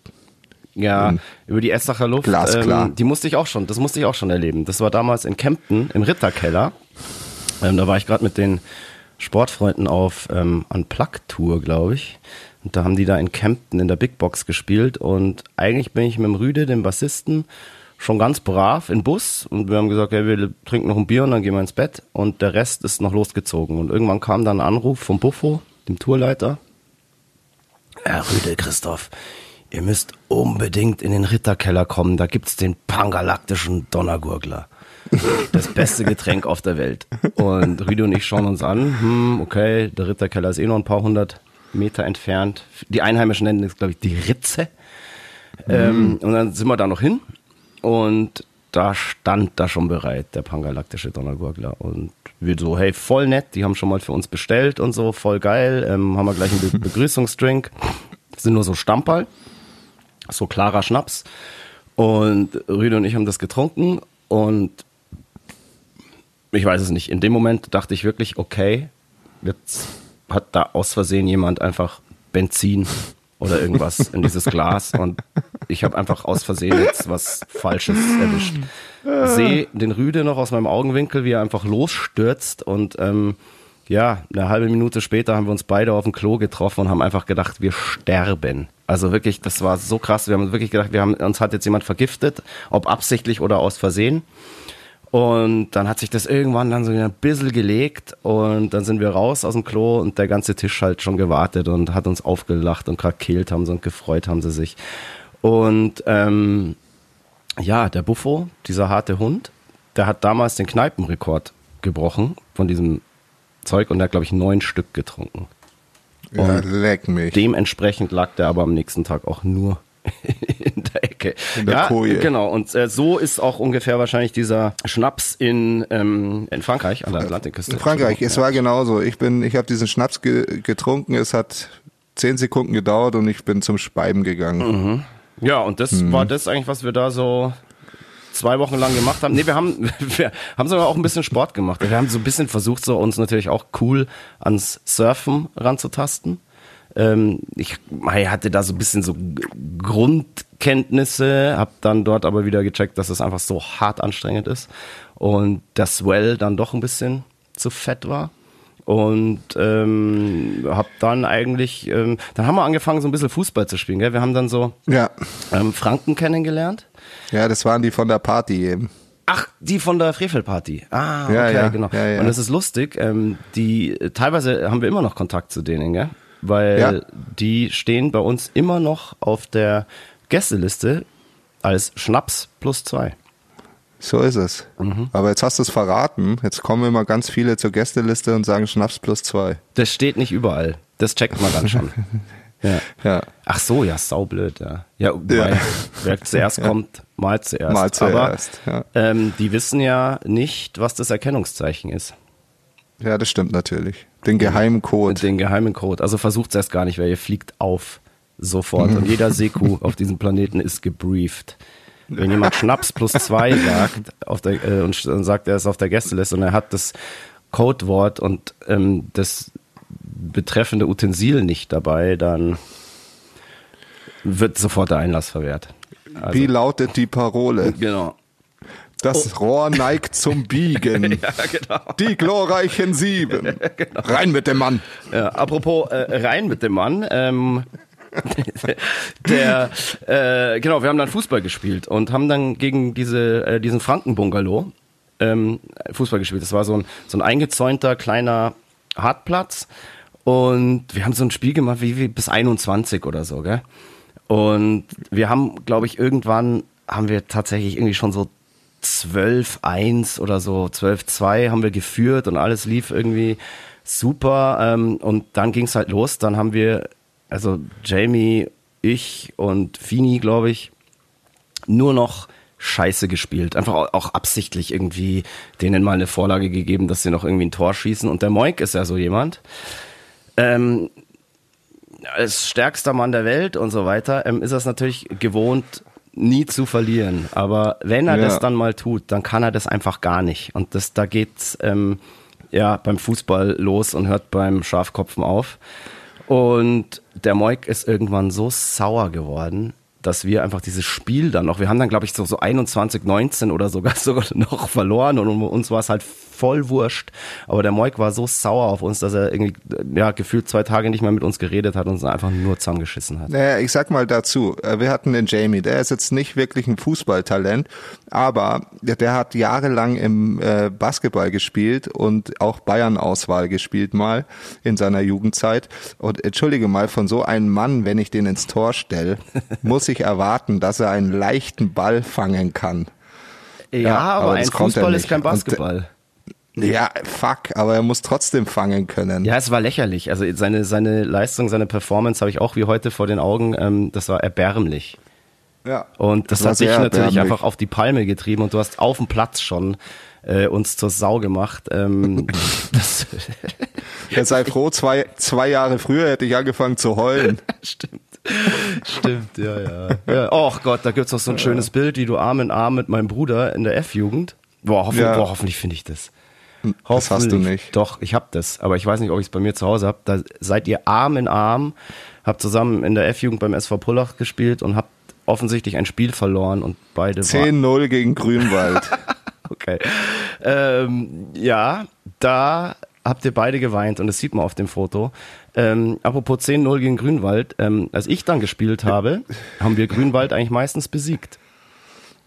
ja, über die Essacher Luft. Glasklar. Ähm, die musste ich auch schon, das musste ich auch schon erleben. Das war damals in Kempten im Ritterkeller. Ähm, da war ich gerade mit den Sportfreunden auf ähm, Unplugged-Tour, glaube ich. Und da haben die da in Kempten in der Big Box gespielt. Und eigentlich bin ich mit dem Rüde, dem Bassisten, schon ganz brav in Bus und wir haben gesagt, ja, wir trinken noch ein Bier und dann gehen wir ins Bett und der Rest ist noch losgezogen. Und irgendwann kam dann ein Anruf vom Buffo, dem Tourleiter. Herr Rüde, Christoph, ihr müsst unbedingt in den Ritterkeller kommen, da gibt's den pangalaktischen Donnergurgler. Das beste Getränk auf der Welt. Und Rüde und ich schauen uns an, hm, okay, der Ritterkeller ist eh noch ein paar hundert Meter entfernt. Die Einheimischen nennen das, glaube ich, die Ritze. Mhm. Ähm, und dann sind wir da noch hin und da stand da schon bereit, der pangalaktische Donnergurgler. Und wir so, hey, voll nett, die haben schon mal für uns bestellt und so, voll geil. Ähm, haben wir gleich einen Be Begrüßungsdrink. Das sind nur so Stamperl, so klarer Schnaps. Und Rüde und ich haben das getrunken und ich weiß es nicht. In dem Moment dachte ich wirklich, okay, jetzt hat da aus Versehen jemand einfach Benzin oder irgendwas in dieses Glas und ich habe einfach aus Versehen jetzt was Falsches erwischt. Sehe den Rüde noch aus meinem Augenwinkel, wie er einfach losstürzt und ähm, ja, eine halbe Minute später haben wir uns beide auf dem Klo getroffen und haben einfach gedacht, wir sterben. Also wirklich, das war so krass. Wir haben wirklich gedacht, wir haben, uns hat jetzt jemand vergiftet, ob absichtlich oder aus Versehen. Und dann hat sich das irgendwann dann so ein bisschen gelegt und dann sind wir raus aus dem Klo und der ganze Tisch halt schon gewartet und hat uns aufgelacht und krakelt haben sie und gefreut haben sie sich. Und ähm, ja, der Buffo, dieser harte Hund, der hat damals den Kneipenrekord gebrochen von diesem Zeug und der hat, glaube ich, neun Stück getrunken. Ja, leck mich. Dementsprechend lag der aber am nächsten Tag auch nur in der Ecke. In der ja, Koje. genau. Und äh, so ist auch ungefähr wahrscheinlich dieser Schnaps in, ähm, in Frankreich, an der Atlantikküste. In Frankreich, es ja. war genauso. Ich bin, ich habe diesen Schnaps ge getrunken, es hat zehn Sekunden gedauert und ich bin zum Speiben gegangen. Mhm. Ja, und das mhm. war das eigentlich, was wir da so zwei Wochen lang gemacht haben. Nee, wir haben, wir haben sogar auch ein bisschen Sport gemacht. Wir haben so ein bisschen versucht, so uns natürlich auch cool ans Surfen ranzutasten. Ähm, ich hatte da so ein bisschen so Grundkenntnisse, habe dann dort aber wieder gecheckt, dass es einfach so hart anstrengend ist und das Swell dann doch ein bisschen zu fett war und ähm, habe dann eigentlich, ähm, dann haben wir angefangen so ein bisschen Fußball zu spielen. Gell? Wir haben dann so Ja. ähm, Franken kennengelernt. Ja, das waren die von der Party eben. Ach, die von der Frevelparty. Ah, okay, Ja, ja, genau. ja, ja. Und es ist lustig, ähm, die teilweise haben wir immer noch Kontakt zu denen, gell? Weil Ja. die stehen bei uns immer noch auf der Gästeliste als Schnaps plus zwei. So ist es. Mhm. Aber jetzt hast du es verraten. Jetzt kommen immer ganz viele zur Gästeliste und sagen Schnaps plus zwei. Das steht nicht überall. Das checkt man dann schon. Ja. Ja. Ach so, ja, saublöd, ja. Ja, Ja. wer zuerst kommt, mal zuerst. Mal zuerst, Aber ähm, die wissen ja nicht, was das Erkennungszeichen ist. Ja, das stimmt natürlich. Den geheimen Code. Den geheimen Code. Also versucht es erst gar nicht, weil ihr fliegt auf sofort. Und jeder Seku auf diesem Planeten ist gebrieft. Wenn jemand Schnaps plus zwei sagt der, äh, und sagt, er ist auf der Gästeliste und er hat das Codewort und ähm, das betreffende Utensil nicht dabei, dann wird sofort der Einlass verwehrt. Also, Wie lautet die Parole? genau. Das Rohr neigt zum Biegen. Ja, genau. Die glorreichen Sieben. Rein mit dem Mann. Ja, apropos äh, rein mit dem Mann. Ähm, der, äh, genau, wir haben dann Fußball gespielt und haben dann gegen diese, äh, diesen Frankenbungalow ähm, Fußball gespielt. Das war so ein, so ein eingezäunter kleiner Hartplatz und wir haben so ein Spiel gemacht wie, wie bis 21 oder so, gell? Und wir haben, glaube ich, irgendwann haben wir tatsächlich irgendwie schon so 12-1 oder so, 12-2 haben wir geführt und alles lief irgendwie super. Ähm, und dann ging es halt los. Dann haben wir, also Jamie, ich und Fini, glaube ich, nur noch Scheiße gespielt. Einfach au- auch absichtlich irgendwie denen mal eine Vorlage gegeben, dass sie noch irgendwie ein Tor schießen. Und der Moik ist ja so jemand. Ähm, als stärkster Mann der Welt und so weiter, ähm, ist es natürlich gewohnt, nie zu verlieren. Aber wenn er Ja. das dann mal tut, dann kann er das einfach gar nicht. Und das, da geht's ähm, ja beim Fußball los und hört beim Schafkopfen auf. Und der Moik ist irgendwann so sauer geworden, dass wir einfach dieses Spiel dann noch, wir haben dann glaube ich so, so 21, 19 oder sogar sogar noch verloren und uns war es halt voll wurscht. Aber der Moik war so sauer auf uns, dass er irgendwie, ja, gefühlt zwei Tage nicht mehr mit uns geredet hat und uns einfach nur zusammengeschissen hat. Naja, ich sag mal dazu, äh, wir hatten den Jamie, der ist jetzt nicht wirklich ein Fußballtalent, aber der, hat jahrelang im äh, Basketball gespielt und auch Bayern-Auswahl gespielt mal in seiner Jugendzeit. Und entschuldige mal, von so einem Mann, wenn ich den ins Tor stelle, muss ich erwarten, dass er einen leichten Ball fangen kann. Ja, Ja, aber, aber ein Fußball ist kein Und, Basketball. Ja, fuck, aber er muss trotzdem fangen können. Ja, es war lächerlich. Also seine, seine Leistung, seine Performance habe ich auch wie heute vor den Augen. Ähm, das war erbärmlich. Ja. Und das, war hat dich natürlich erbärmlich. einfach auf die Palme getrieben und du hast auf dem Platz schon äh, uns zur Sau gemacht. Ähm, das Ja, sei froh, zwei, zwei Jahre früher hätte ich angefangen zu heulen. stimmt. Stimmt, ja, ja. ja. Och Gott, da gibt's noch so ein schönes Bild, wie du Arm in Arm mit meinem Bruder in der F-Jugend. Boah, hoffen, Ja. boah, hoffentlich finde ich das. Das hast du nicht. Doch, ich habe das, aber ich weiß nicht, ob ich es bei mir zu Hause habe. Da seid ihr Arm in Arm, habt zusammen in der F-Jugend beim SV Pullach gespielt und habt offensichtlich ein Spiel verloren und beide waren 10-0 gegen Grünwald. Okay. Ähm, ja, da habt ihr beide geweint und das sieht man auf dem Foto. Ähm, apropos 10-0 gegen Grünwald, ähm, als ich dann gespielt habe, haben wir Grünwald eigentlich meistens besiegt.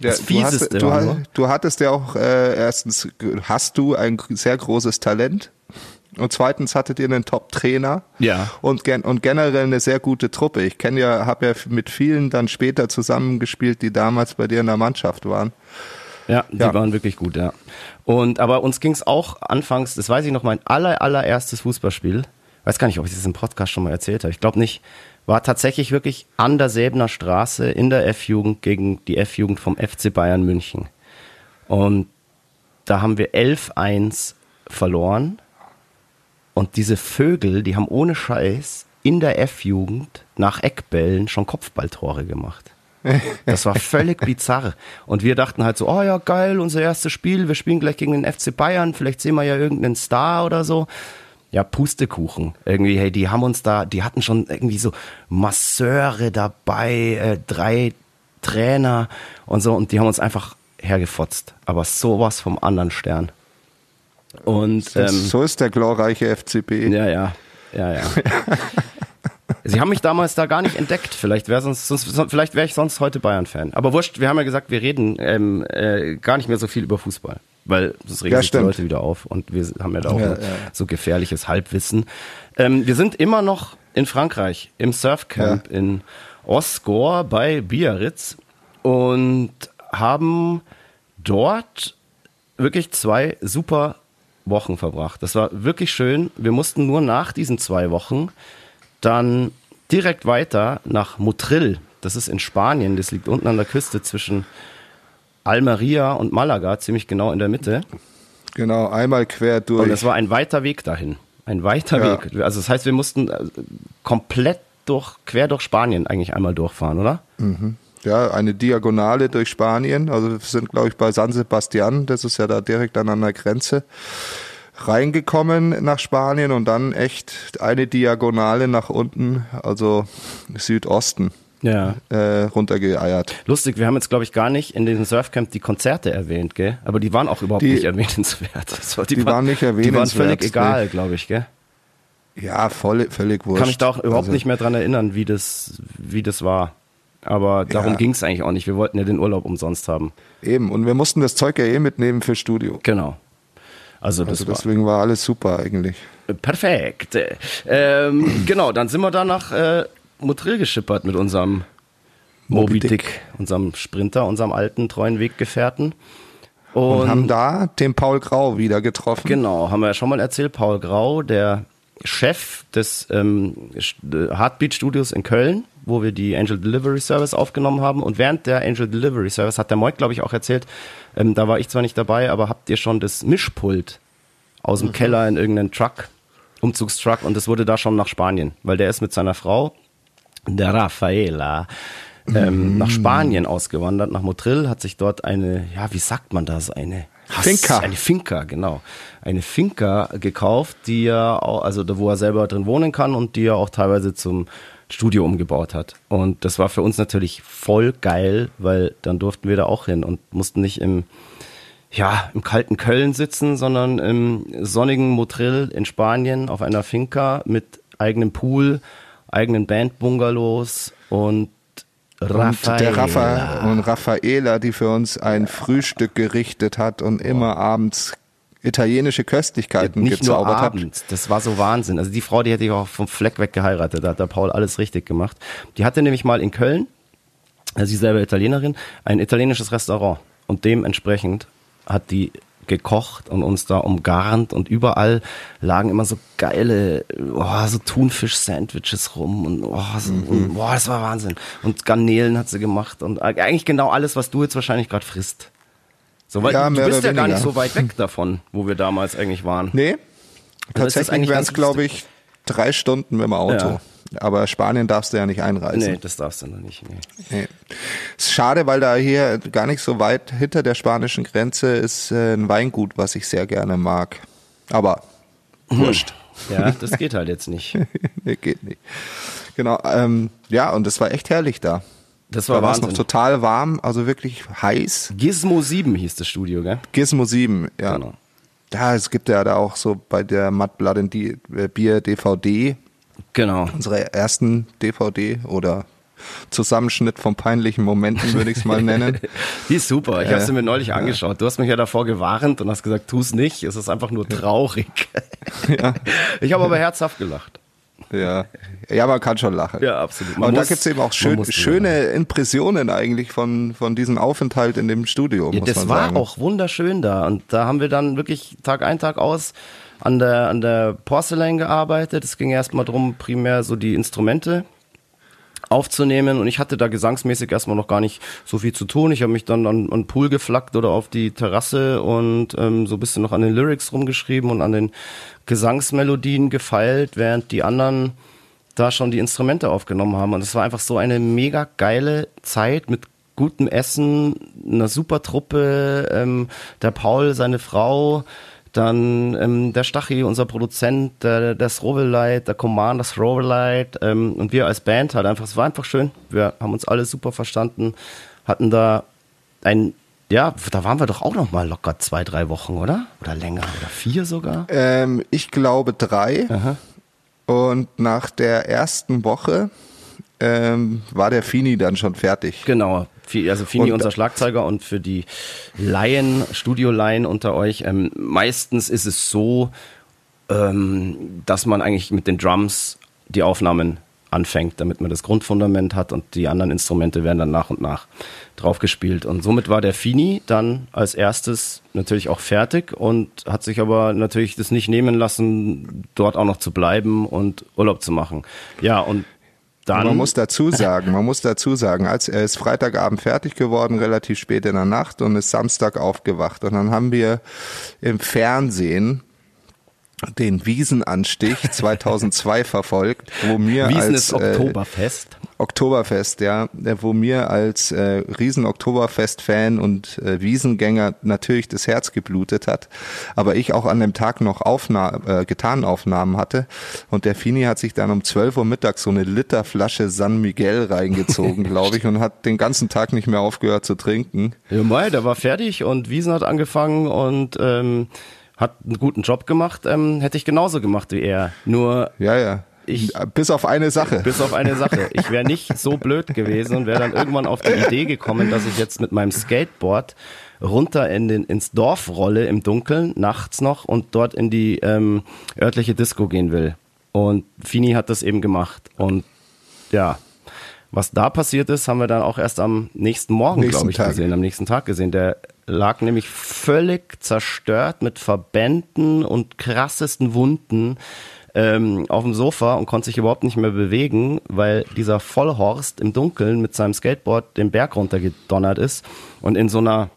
Ja, Das du, hast, du, du hattest ja auch äh, erstens hast du ein sehr großes Talent und zweitens hattet ihr einen Top-Trainer Ja. und, gen und generell eine sehr gute Truppe. Ich kenne ja, habe ja mit vielen dann später zusammengespielt, die damals bei dir in der Mannschaft waren. Ja, die Ja. waren wirklich gut, ja. Und aber uns ging es auch anfangs, das weiß ich noch, mein aller, allererstes Fußballspiel, weiß gar nicht, ob ich das im Podcast schon mal erzählt habe, ich glaube nicht, war tatsächlich wirklich an der Säbener Straße in der F-Jugend gegen die F-Jugend vom FC Bayern München. Und da haben wir 11-1 verloren. Und diese Vögel, die haben ohne Scheiß in der F-Jugend nach Eckbällen schon Kopfballtore gemacht. Das war völlig bizarr. Und wir dachten halt so, oh ja, geil, unser erstes Spiel, wir spielen gleich gegen den FC Bayern, vielleicht sehen wir ja irgendeinen Star oder so. Ja, Pustekuchen. Irgendwie, hey, die haben uns da, die hatten schon irgendwie so Masseure dabei, äh, drei Trainer und so, und die haben uns einfach hergefotzt. Aber sowas vom anderen Stern. Und ähm, so ist der glorreiche FCB. ja, ja, ja, ja. Sie haben mich damals da gar nicht entdeckt. Vielleicht wäre sonst, sonst, vielleicht wäre ich sonst heute Bayern-Fan. Aber wurscht, wir haben ja gesagt, wir reden ähm, äh, gar nicht mehr so viel über Fußball. Weil sonst regen Ja, sich die. Leute wieder auf und wir haben ja da auch ja. so gefährliches Halbwissen. Ähm, wir sind immer noch in Frankreich, im Surfcamp in Osgor bei Biarritz und haben dort wirklich zwei super Wochen verbracht. Das war wirklich schön. Wir mussten nur nach diesen zwei Wochen dann direkt weiter nach Motril. Das ist in Spanien. Das liegt unten an der Küste zwischen Almeria und Malaga, ziemlich genau in der Mitte. Genau, einmal quer durch. Und es war ein weiter Weg dahin. Ein weiter Ja. Weg. Also das heißt, wir mussten äh, komplett durch, quer durch Spanien eigentlich einmal durchfahren, oder? Ja, eine Diagonale durch Spanien. Also wir sind, glaube ich, bei San Sebastian. Das ist ja da direkt an der Grenze reingekommen nach Spanien und dann echt eine Diagonale nach unten, also Südosten, Ja. äh, runtergeeiert. Lustig, wir haben jetzt, glaube ich, gar nicht in diesem Surfcamp die Konzerte erwähnt, gell? Aber die waren auch überhaupt Die- nicht erwähnenswert. War, die waren nicht Die waren erwähnenswert, völlig nee. egal, glaube ich, gell? Ja, voll, völlig wurscht. Kann mich da auch überhaupt Also, nicht mehr dran erinnern, wie das, wie das war. Aber darum Ja. ging es eigentlich auch nicht. Wir wollten ja den Urlaub umsonst haben. Eben, und wir mussten das Zeug ja eh mitnehmen für Studio. Genau. Also das Also war deswegen war alles super eigentlich. perfekt. Ähm, genau, dann sind wir da nach äh, Motril geschippert mit unserem Moby Dick, Dick. unserem Sprinter, unserem alten treuen Weggefährten. Und, haben da den Paul Grau wieder getroffen. Genau, haben wir ja schon mal erzählt. Paul Grau, der Chef des ähm, Heartbeat Studios in Köln, wo wir die Angel Delivery Service aufgenommen haben. Und während der Angel Delivery Service hat der Moik, glaube ich, auch erzählt, ähm, da war ich zwar nicht dabei, aber habt ihr schon das Mischpult aus dem Keller in irgendeinen Truck, Umzugstruck, und das wurde da schon nach Spanien, weil der ist mit seiner Frau, der Raffaela, ähm, nach Spanien ausgewandert, nach Motril, hat sich dort eine, ja, wie sagt man das, eine Finca. Eine Finca, genau. Eine Finca gekauft, die er auch, also da, wo er selber drin wohnen kann und die er auch teilweise zum Studio umgebaut hat. Und das war für uns natürlich voll geil, weil dann durften wir da auch hin und mussten nicht im, ja, im kalten Köln sitzen, sondern im sonnigen Motril in Spanien auf einer Finca mit eigenem Pool, eigenen Bandbungalows und Und der Rafa Raffaella. und Raffaela, die für uns ein Frühstück gerichtet hat und immer abends italienische Köstlichkeiten nicht nur gezaubert hat. abends. Das war so Wahnsinn. Also die Frau, die hätte ich auch vom Fleck weg geheiratet. Da hat der Paul alles richtig gemacht. Die hatte nämlich mal in Köln, also sie selber Italienerin, ein italienisches Restaurant. Und dementsprechend hat die gekocht und uns da umgarnt und überall lagen immer so geile, oh, so Thunfisch-Sandwiches rum und, oh, so, Mhm. und boah, das war Wahnsinn. Und Garnelen hat sie gemacht und eigentlich genau alles, was du jetzt wahrscheinlich gerade frisst. So, weil Ja, du bist ja gar nicht weniger. so weit weg davon, wo wir damals eigentlich waren. Nee, das tatsächlich wären es, glaube ich, drei Stunden mit dem Auto. Ja. Aber Spanien darfst du ja nicht einreisen. Nee, das darfst du noch nicht. Nee. Nee. Ist schade, weil da hier gar nicht so weit hinter der spanischen Grenze ist äh, ein Weingut, was ich sehr gerne mag. Aber wurscht. Ja, das geht halt jetzt nicht. nee, geht nicht. Genau, ähm, ja, und es war echt herrlich da. Das war Da war es noch total warm, also wirklich heiß. Gizmo 7 hieß das Studio, gell? Gizmo 7, ja. Genau. Ja, es gibt ja da auch so bei der Mud Blood and D- äh, Bier DVD, Genau. unsere ersten DVD oder Zusammenschnitt von peinlichen Momenten, würde ich es mal nennen. Die ist super. Ich habe Äh, sie mir neulich angeschaut. Du hast mich ja davor gewarnt und hast gesagt, tu's nicht. Es ist einfach nur traurig. Ich habe aber herzhaft gelacht. Ja. ja, man kann schon lachen. Ja, absolut. Man und da muss- gibt's eben auch schön, schöne Impressionen eigentlich von, von diesem Aufenthalt in dem Studio. Ja, das war sagen. auch wunderschön da. Und da haben wir dann wirklich Tag ein, Tag aus an der, an der Porcelain gearbeitet. Es ging erstmal drum, primär so die Instrumente aufzunehmen und ich hatte da gesangsmäßig erstmal noch gar nicht so viel zu tun. Ich habe mich dann an, den Pool geflackt oder auf die Terrasse und ähm, so bisschen noch an den Lyrics rumgeschrieben und an den Gesangsmelodien gefeilt, während die anderen da schon die Instrumente aufgenommen haben. Und es war einfach so eine mega geile Zeit mit gutem Essen, einer super Truppe, ähm, der Paul, seine Frau, dann ähm, der Stachi, unser Produzent, der, der Srovelite, der Command, das Srovelite ähm, und wir als Band halt einfach, es war einfach schön. Wir haben uns alle super verstanden, hatten da ein, ja, da waren wir doch auch noch mal locker zwei, drei Wochen, oder? Oder länger, oder vier sogar? Ähm, ich glaube drei. Und nach der ersten Woche ähm, war der Fini dann schon fertig. Genau. Also Fini, Und- unser Schlagzeuger und für die Laien, Studio-Laien unter euch, ähm, meistens ist es so, ähm, dass man eigentlich mit den Drums die Aufnahmen anfängt, damit man das Grundfundament hat und die anderen Instrumente werden dann nach und nach draufgespielt. Und somit war der Fini dann als erstes natürlich auch fertig und hat sich aber natürlich das nicht nehmen lassen, dort auch noch zu bleiben und Urlaub zu machen. Ja, und dann. Man muss dazu sagen, man muss dazu sagen, als er ist Freitagabend fertig geworden, relativ spät in der Nacht und ist Samstag aufgewacht. Und dann haben wir im Fernsehen den Wiesenanstich 2002 verfolgt, wo mir Wiesen als ist Oktoberfest. Äh, Oktoberfest, ja, wo mir als äh, riesen Oktoberfest-Fan und äh, Wiesengänger natürlich das Herz geblutet hat, aber ich auch an dem Tag noch Aufna äh, Getanaufnahmen hatte und der Fini hat sich dann um 12 Uhr mittags so eine Literflasche San Miguel reingezogen, glaube ich, und hat den ganzen Tag nicht mehr aufgehört zu trinken. Ja, Mai, der war fertig und Wiesen hat angefangen und ähm, hat einen guten Job gemacht, ähm, hätte ich genauso gemacht wie er. Nur Ja, ja. Ich- bis auf eine Sache. bis auf eine Sache. Ich wäre nicht so blöd gewesen und wäre dann irgendwann auf die Idee gekommen, dass ich jetzt mit meinem Skateboard runter in den, ins Dorf rolle im Dunkeln, nachts noch und dort in die ähm, örtliche Disco gehen will. Und Fini hat das eben gemacht. Und ja, was da passiert ist, haben wir dann auch erst am nächsten Morgen, glaube ich, Tag. gesehen, am nächsten Tag gesehen. Der lag nämlich völlig zerstört mit Verbänden und krassesten Wunden ähm, auf dem Sofa und konnte sich überhaupt nicht mehr bewegen, weil dieser Vollhorst im Dunkeln mit seinem Skateboard den Berg runtergedonnert ist und in so einer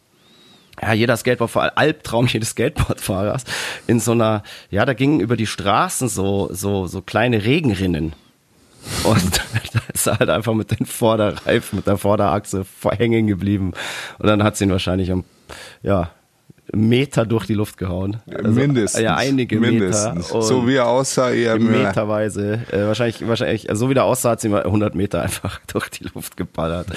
ja, jeder Skateboardfahrer, Albtraum jedes Skateboardfahrers, in so einer, ja, da gingen über die Straßen so, so, so kleine Regenrinnen. Und da ist er halt einfach mit den Vorderreifen, mit der Vorderachse hängen geblieben. Und dann hat sie ihn wahrscheinlich um, ja, Meter durch die Luft gehauen. Also, mindestens. Ja, einige mindestens. Meter. So wie er aussah, eher mehr. Meterweise. Äh, wahrscheinlich, wahrscheinlich, also so wie der aussah, hat sie mal 100 Meter einfach durch die Luft geballert.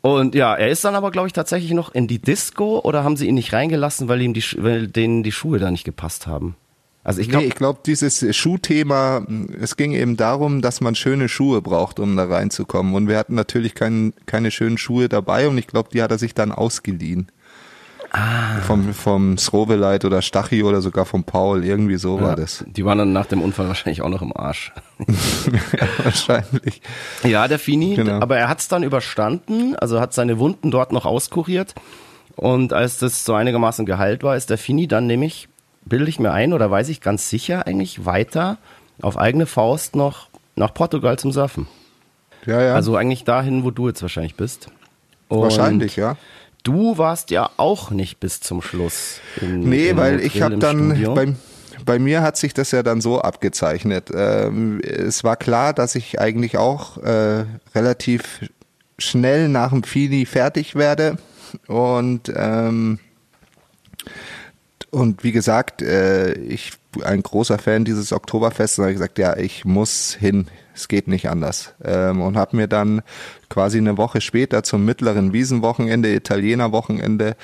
Und ja, er ist dann aber, glaube ich, tatsächlich noch in die Disco oder haben sie ihn nicht reingelassen, weil ihm die, weil denen die Schuhe da nicht gepasst haben? Also ich glaube, Nee, ich glaube, dieses Schuhthema, es ging eben darum, dass man schöne Schuhe braucht, um da reinzukommen. Und wir hatten natürlich kein, keine schönen Schuhe dabei und ich glaube, die hat er sich dann ausgeliehen. Ah. Vom, vom Sroveleit oder Stachy oder sogar vom Paul, irgendwie so war das. die waren dann nach dem Unfall wahrscheinlich auch noch im Arsch. ja, wahrscheinlich. Ja, der Fini, Genau. aber er hat es dann überstanden, also hat seine Wunden dort noch auskuriert. Und als das so einigermaßen geheilt war, ist der Fini dann nämlich, bilde ich mir ein oder weiß ich ganz sicher eigentlich, weiter auf eigene Faust noch nach Portugal zum Surfen. Ja, ja. Also eigentlich dahin, wo du jetzt wahrscheinlich bist. Und wahrscheinlich, ja. Du warst ja auch nicht bis zum Schluss. In, Nee, in weil ich habe im dann Studio. bei, bei mir hat sich das ja dann so abgezeichnet. Ähm, es war klar, dass ich eigentlich auch äh, relativ schnell nach dem Fini fertig werde und ähm, und wie gesagt, äh, ich ein großer Fan dieses Oktoberfests und habe gesagt, ja, ich muss hin, es geht nicht anders. Ähm, und habe mir dann quasi eine Woche später zum mittleren Wiesenwochenende, Italiener Wochenende,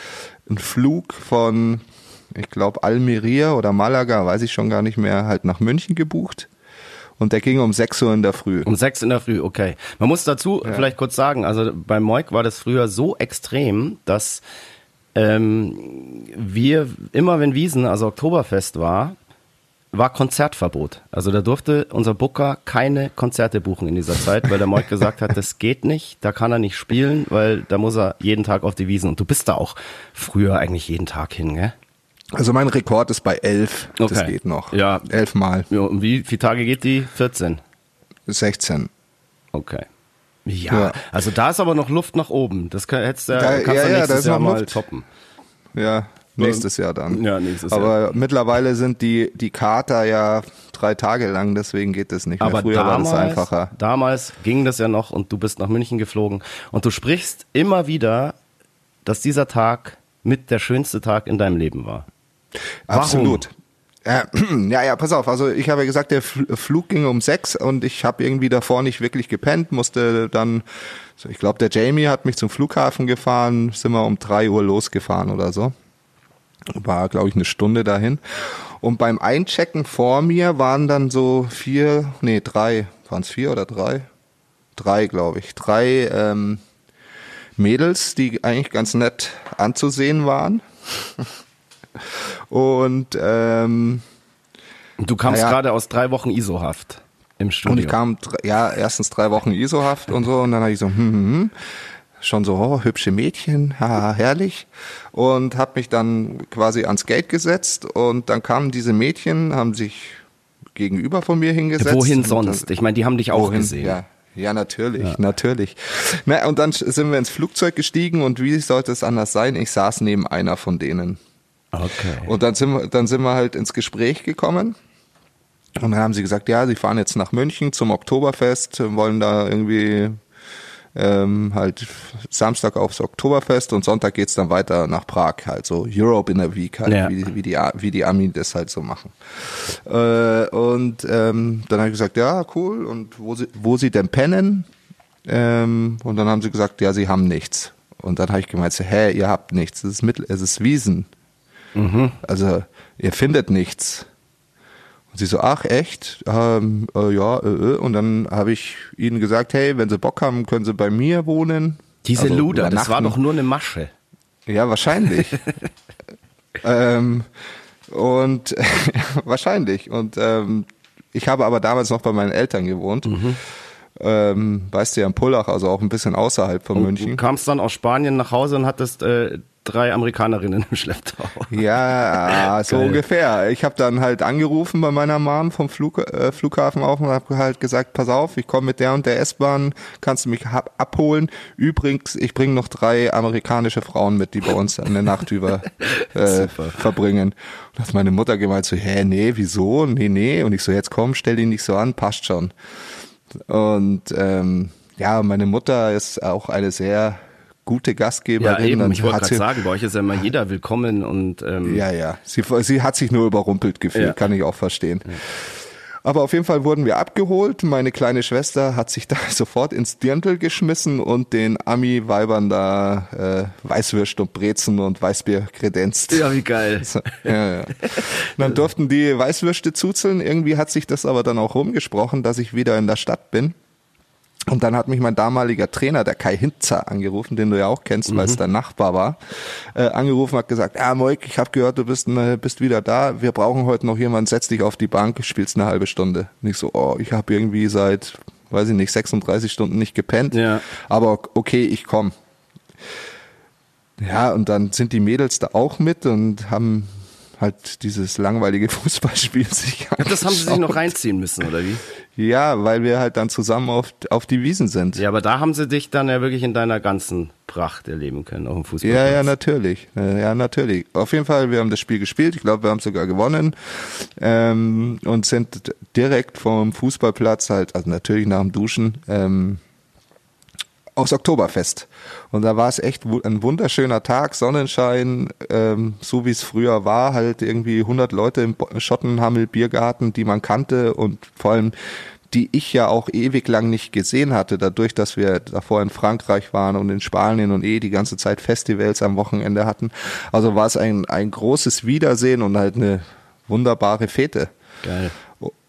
einen Flug von, ich glaube, Almeria oder Malaga, weiß ich schon gar nicht mehr, halt nach München gebucht. Und der ging um 6 Uhr in der Früh. Um sechs in der Früh, okay. Man muss dazu vielleicht kurz sagen, also bei Moik war das früher so extrem, dass ähm, wir immer, wenn Wiesen, also Oktoberfest war, war Konzertverbot. Also da durfte unser Booker keine Konzerte buchen in dieser Zeit, weil der Moik gesagt hat, das geht nicht, da kann er nicht spielen, weil da muss er jeden Tag auf die Wiesen. Und du bist da auch früher eigentlich jeden Tag hin, gell? Also mein Rekord ist bei 11. Das Okay. geht noch. Ja. Elf Mal. Ja, und wie viele Tage geht die? 14. 16. Okay. Ja, Ja. also da ist aber noch Luft nach oben. Das kann, hättest Da- kannst ja, du ja, nächstes ist Jahr noch mal Luft. toppen. Ja, nächstes Jahr dann. Ja, nächstes Jahr. Aber mittlerweile sind die, die Kater ja drei Tage lang, deswegen geht es nicht mehr. Aber Früher damals, war das einfacher. damals ging das ja noch und du bist nach München geflogen und du sprichst immer wieder, dass dieser Tag mit der schönste Tag in deinem Leben war. Warum? Absolut. Äh, ja, ja, pass auf. Also ich habe ja gesagt, der Fl- Flug ging um sechs und ich habe irgendwie davor nicht wirklich gepennt, musste dann, ich glaube, der Jamie hat mich zum Flughafen gefahren, sind wir um drei Uhr losgefahren oder so. War, glaube ich, eine Stunde dahin. Und beim Einchecken vor mir waren dann so vier, nee, drei, waren es vier oder drei? Drei, glaube ich. Drei ähm, Mädels, die eigentlich ganz nett anzusehen waren. Und ähm, du kamst Ja, gerade aus drei Wochen ISO-Haft im Studio. und ich kam, ja, erstens drei Wochen ISO-Haft und so, und dann habe ich so, hm, hm, hm, schon so, oh, hübsche Mädchen, haha, herrlich. Und habe mich dann quasi ans Gate gesetzt und dann kamen diese Mädchen, haben sich gegenüber von mir hingesetzt. Wohin sonst? Ich meine, die haben dich auch wohin? gesehen. Ja, Ja, natürlich, ja. natürlich. Na, und dann sind wir ins Flugzeug gestiegen und wie sollte es anders sein? Ich saß neben einer von denen. Okay. Und dann sind wir, dann sind wir halt ins Gespräch gekommen. Und dann haben sie gesagt, ja, sie fahren jetzt nach München zum Oktoberfest, wollen da irgendwie ähm, halt Samstag aufs Oktoberfest und Sonntag geht's dann weiter nach Prag, halt so Europe in a Week, halt, ja. wie, wie, die, wie die Army das halt so machen. Äh, und ähm, dann habe ich gesagt, ja, cool, und wo sie, wo sie denn pennen? Ähm, und dann haben sie gesagt, ja, sie haben nichts. Und dann habe ich gemeint, so, hä, ihr habt nichts, es ist, Mittel, es ist Wiesen. Mhm. Also ihr findet nichts. Und sie so, ach echt? Ähm, äh, ja, äh, äh. und dann habe ich ihnen gesagt, hey, wenn sie Bock haben, können sie bei mir wohnen. Diese also Luder, das war doch nur eine Masche. Ja, wahrscheinlich. ähm, und wahrscheinlich. Und ähm, ich habe aber damals noch bei meinen Eltern gewohnt. Mhm. Ähm, weißt du ja, in Pullach, also auch ein bisschen außerhalb von und München. Du kamst dann aus Spanien nach Hause und hattest äh, drei Amerikanerinnen im Schlepptau. Ja, so ungefähr. Ich habe dann halt angerufen bei meiner Mom vom Flug, äh, Flughafen auf und habe halt gesagt, pass auf, ich komme mit der und der S-Bahn, kannst du mich abholen. Übrigens, ich bringe noch drei amerikanische Frauen mit, die bei uns eine Nacht über äh, verbringen. Und hat meine Mutter gemeint so, hä, nee, wieso? Nee, nee. Und ich so, jetzt komm, stell dich nicht so an, passt schon. Und ähm, ja, meine Mutter ist auch eine sehr gute Gastgeberin. Ja, eben, ich wollte gerade sagen, bei euch ist ja immer jeder willkommen und ähm, Ja, ja. Sie, sie hat sich nur überrumpelt gefühlt, ja. kann ich auch verstehen. Ja. Aber auf jeden Fall wurden wir abgeholt. Meine kleine Schwester hat sich da sofort ins Dirndl geschmissen und den Ami-Weibern da äh, Weißwürst und Brezen und Weißbier kredenzt. Ja, wie geil. ja, ja. dann durften die Weißwürste zuzeln. Irgendwie hat sich das aber dann auch rumgesprochen, dass ich wieder in der Stadt bin. Und dann hat mich mein damaliger Trainer, der Kai Hintzer, angerufen, den du ja auch kennst, mhm. weil es dein Nachbar war, äh, angerufen, hat gesagt, ja Moik, ich habe gehört, du bist, äh, bist wieder da, wir brauchen heute noch jemanden, setz dich auf die Bank, spielst eine halbe Stunde. Nicht so, oh, ich habe irgendwie seit, weiß ich nicht, 36 Stunden nicht gepennt, ja. aber okay, ich komm. Ja, und dann sind die Mädels da auch mit und haben halt dieses langweilige Fußballspiel sich angeschaut. Das haben sie sich noch reinziehen müssen, oder wie? Ja, weil wir halt dann zusammen auf, auf die Wiesen sind. Ja, aber da haben sie dich dann ja wirklich in deiner ganzen Pracht erleben können, auf dem Fußball. Ja, ja, natürlich. Ja, natürlich. Auf jeden Fall, wir haben das Spiel gespielt. Ich glaube, wir haben sogar gewonnen. Ähm, und sind direkt vom Fußballplatz halt, also natürlich nach dem Duschen, ähm, aufs Oktoberfest. Und da war es echt ein wunderschöner Tag, Sonnenschein, ähm, so wie es früher war, halt irgendwie 100 Leute im Schottenhammel Biergarten, die man kannte und vor allem die ich ja auch ewig lang nicht gesehen hatte, dadurch, dass wir davor in Frankreich waren und in Spanien und eh die ganze Zeit Festivals am Wochenende hatten. Also war es ein, ein großes Wiedersehen und halt eine wunderbare Fete. Geil.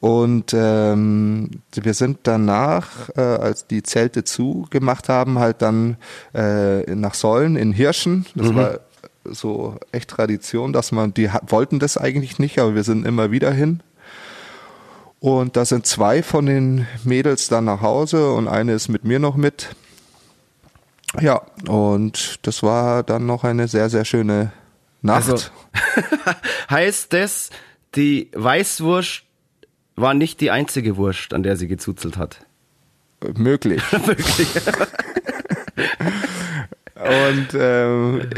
Und ähm, wir sind danach, äh, als die Zelte zugemacht haben, halt dann äh, nach Säulen in Hirschen. Das mhm. war so echt Tradition, dass man, die wollten das eigentlich nicht, aber wir sind immer wieder hin. Und da sind zwei von den Mädels dann nach Hause und eine ist mit mir noch mit. Ja, und das war dann noch eine sehr, sehr schöne Nacht. Also, heißt das, die Weißwurst war nicht die einzige Wurst, an der sie gezuzelt hat. Möglich. Möglich. und ähm,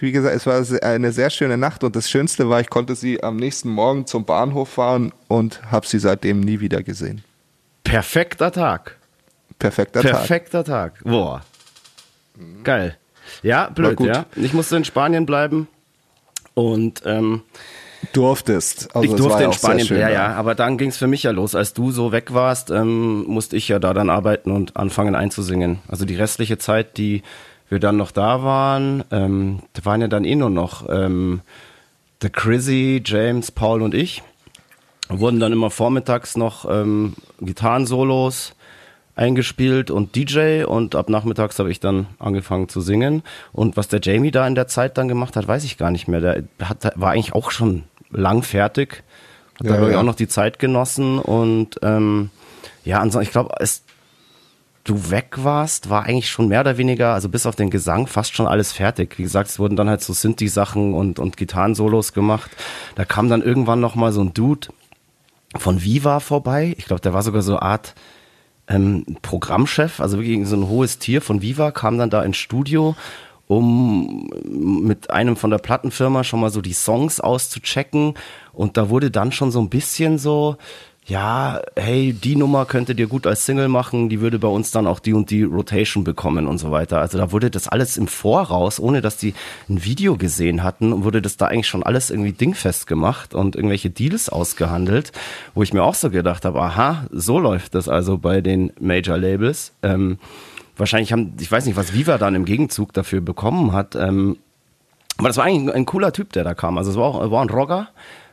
wie gesagt, es war eine sehr schöne Nacht und das Schönste war, ich konnte sie am nächsten Morgen zum Bahnhof fahren und habe sie seitdem nie wieder gesehen. Perfekter Tag. Perfekter, Perfekter Tag. Perfekter Tag. Boah. Geil. Ja, blöd, ja. Ich musste in Spanien bleiben und ähm, durftest. Also ich durfte in Spanien, schön, ja, ja, aber dann ging es für mich ja los. Als du so weg warst, ähm, musste ich ja da dann arbeiten und anfangen einzusingen. Also die restliche Zeit, die wir dann noch da waren, ähm, da waren ja dann eh nur noch ähm, The Chrissy, James, Paul und ich. Wurden dann immer vormittags noch ähm, Gitarrensolos eingespielt und DJ und ab nachmittags habe ich dann angefangen zu singen. Und was der Jamie da in der Zeit dann gemacht hat, weiß ich gar nicht mehr. Der hat, war eigentlich auch schon lang fertig. Hat ja, da ja. auch noch die Zeit genossen und ähm, ja, ansonsten, ich glaube, als du weg warst, war eigentlich schon mehr oder weniger, also bis auf den Gesang, fast schon alles fertig. Wie gesagt, es wurden dann halt so Synthi-Sachen und, und Gitarrensolos gemacht. Da kam dann irgendwann noch mal so ein Dude von Viva vorbei. Ich glaube, der war sogar so eine Art ähm, Programmchef, also wirklich so ein hohes Tier von Viva, kam dann da ins Studio, um mit einem von der Plattenfirma schon mal so die Songs auszuchecken. Und da wurde dann schon so ein bisschen so, ja, hey, die Nummer könnte dir gut als Single machen, die würde bei uns dann auch die und die Rotation bekommen und so weiter. Also da wurde das alles im Voraus, ohne dass die ein Video gesehen hatten, wurde das da eigentlich schon alles irgendwie dingfest gemacht und irgendwelche Deals ausgehandelt, wo ich mir auch so gedacht habe, aha, so läuft das also bei den Major Labels. Ähm, wahrscheinlich haben, ich weiß nicht, was Viva dann im Gegenzug dafür bekommen hat. Ähm, aber das war eigentlich ein, cooler Typ, der da kam. Also es war, auch, war ein Rocker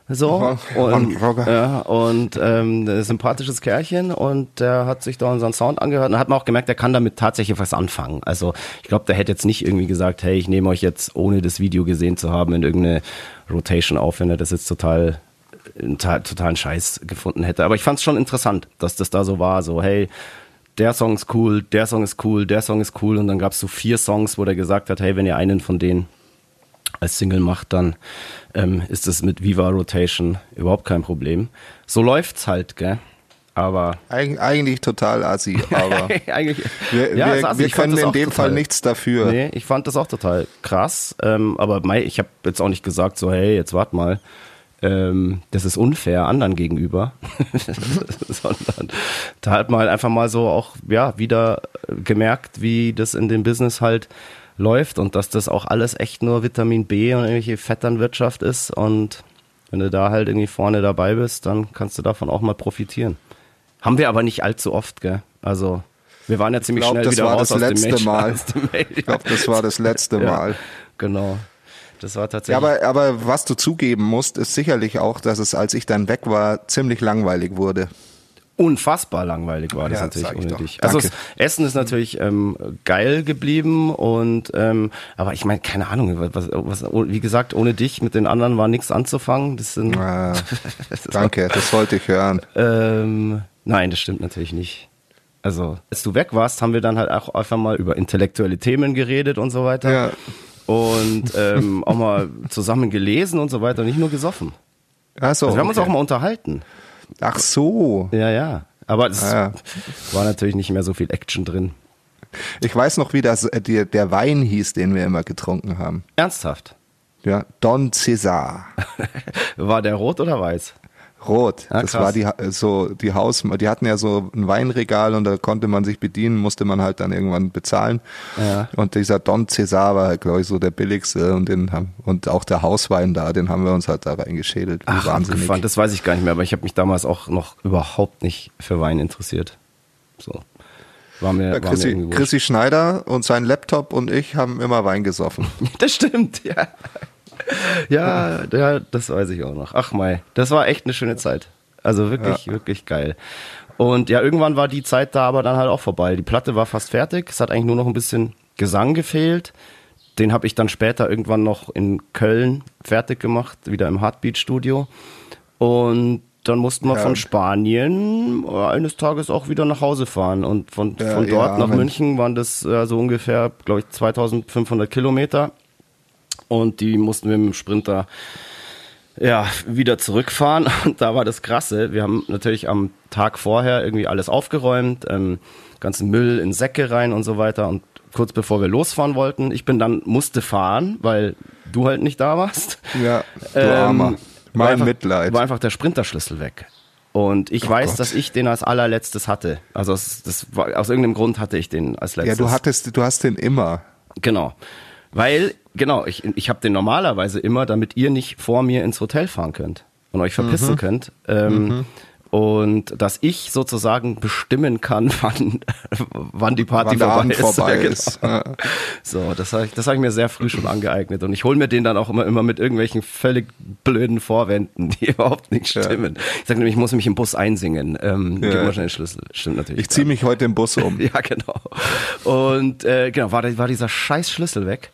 so und, ja, und ähm, ein sympathisches Kerlchen und der hat sich da unseren Sound angehört und hat man auch gemerkt, der kann damit tatsächlich was anfangen. Also ich glaube, der hätte jetzt nicht irgendwie gesagt, hey, ich nehme euch jetzt, ohne das Video gesehen zu haben, in irgendeine Rotation auf, wenn er das jetzt total totalen Scheiß gefunden hätte. Aber ich fand es schon interessant, dass das da so war, so hey, der Song ist cool, der Song ist cool, der Song ist cool und dann gab es so vier Songs, wo der gesagt hat, hey, wenn ihr einen von denen als Single macht, dann ähm, ist es mit Viva Rotation überhaupt kein Problem. So läuft's halt, gell? Aber Eig eigentlich total assi, aber eigentlich, wir, ja, wir, assi. wir Ich fand können das in dem total- Fall nichts dafür. Nee, ich fand das auch total krass. Ähm, aber mei, ich habe jetzt auch nicht gesagt, so, hey, jetzt wart mal. Ähm, das ist unfair anderen gegenüber. Sondern da hat man halt einfach mal so auch, ja, wieder gemerkt, wie das in dem Business halt läuft und dass das auch alles echt nur Vitamin B und irgendwelche Vetternwirtschaft ist. Und wenn du da halt irgendwie vorne dabei bist, dann kannst du davon auch mal profitieren. Haben wir aber nicht allzu oft, gell? Also, wir waren ja ziemlich glaub, schnell das wieder raus das aus dem. Mal. Aus dem Major. Ich glaube, das war das letzte Ja. Mal. Genau. Das war Ja, tatsächlich. aber, aber was du zugeben musst, ist sicherlich auch, dass es, als ich dann weg war, ziemlich langweilig wurde. Unfassbar langweilig war das Ja, natürlich ohne dich. Also das. Essen ist natürlich ähm, geil geblieben und ähm, aber ich meine keine Ahnung, was, was, wie gesagt ohne dich mit den anderen war nichts anzufangen. Das sind Äh, danke, das wollte ich hören. ähm, nein, das stimmt natürlich nicht. Also als du weg warst, haben wir dann halt auch einfach mal über intellektuelle Themen geredet und so weiter. Ja. Und ähm, auch mal zusammen gelesen und so weiter, nicht nur gesoffen. Ach so, Also wir haben uns okay. auch mal unterhalten. Ach so. Ja, ja. Aber es Ah, ja. war natürlich nicht mehr so viel Action drin. Ich weiß noch, wie das, äh, der, der Wein hieß, den wir immer getrunken haben. Ernsthaft? Ja, Don Cesar. War der rot oder weiß? Rot. Ah, das krass. war die Ha- so die Haus, die hatten ja so ein Weinregal und da konnte man sich bedienen, musste man halt dann irgendwann bezahlen. Ja. Und dieser Don Cesar war halt, glaube ich, so der billigste und den haben und auch der Hauswein da, den haben wir uns halt da reingeschädelt. Ach, wahnsinnig. abgefahren. Das weiß ich gar nicht mehr, aber ich habe mich damals auch noch überhaupt nicht für Wein interessiert. So. War mir, Ja, war mir Chrissy, irgendwie wurscht. Chrissy Schneider und sein Laptop und ich haben immer Wein gesoffen. Das stimmt, ja. Ja, ja, das weiß ich auch noch. Ach mei, das war echt eine schöne Zeit. Also wirklich, wirklich geil. Und ja, irgendwann war die Zeit da aber dann halt auch vorbei. Die Platte war fast fertig. Es hat eigentlich nur noch ein bisschen Gesang gefehlt. Den habe ich dann später irgendwann noch in Köln fertig gemacht, wieder im Heartbeat-Studio. Und dann mussten wir Ja. von Spanien eines Tages auch wieder nach Hause fahren. Und von, Ja, von dort ja, nach. München waren das äh, so ungefähr, glaube ich, 2500 Kilometer. Und die mussten wir mit dem Sprinter ja, wieder zurückfahren. Und da war das Krasse. Wir haben natürlich am Tag vorher irgendwie alles aufgeräumt, ähm, ganzen Müll in Säcke rein und so weiter. Und kurz bevor wir losfahren wollten, ich bin dann, musste fahren, weil du halt nicht da warst. Ja, du Ähm, Armer. war Mein einfach, Mitleid. War einfach der Sprinterschlüssel weg. Und ich Oh weiß, Gott. dass ich den als allerletztes hatte. Also es, das war, aus irgendeinem Grund hatte ich den als ja, letztes. du hattest, du hast den immer. Genau. Weil, genau, ich, ich habe den normalerweise immer, damit ihr nicht vor mir ins Hotel fahren könnt und euch verpissen Mhm. könnt. Ähm, Und dass ich sozusagen bestimmen kann, wann, wann die Party Wann vorbei ist. vorbei Ja, genau. ist. Ja. So, das habe ich, das hab ich mir sehr früh schon angeeignet. Und ich hole mir den dann auch immer, immer mit irgendwelchen völlig blöden Vorwänden, die überhaupt nicht Ja. stimmen. Ich sage nämlich, ich muss mich im Bus einsingen. Ähm, Ja. Gib mal schnell den Schlüssel. Stimmt natürlich. Ich ziehe mich heute im Bus um. Ja, genau. Und äh, genau, war, war dieser scheiß Schlüssel weg.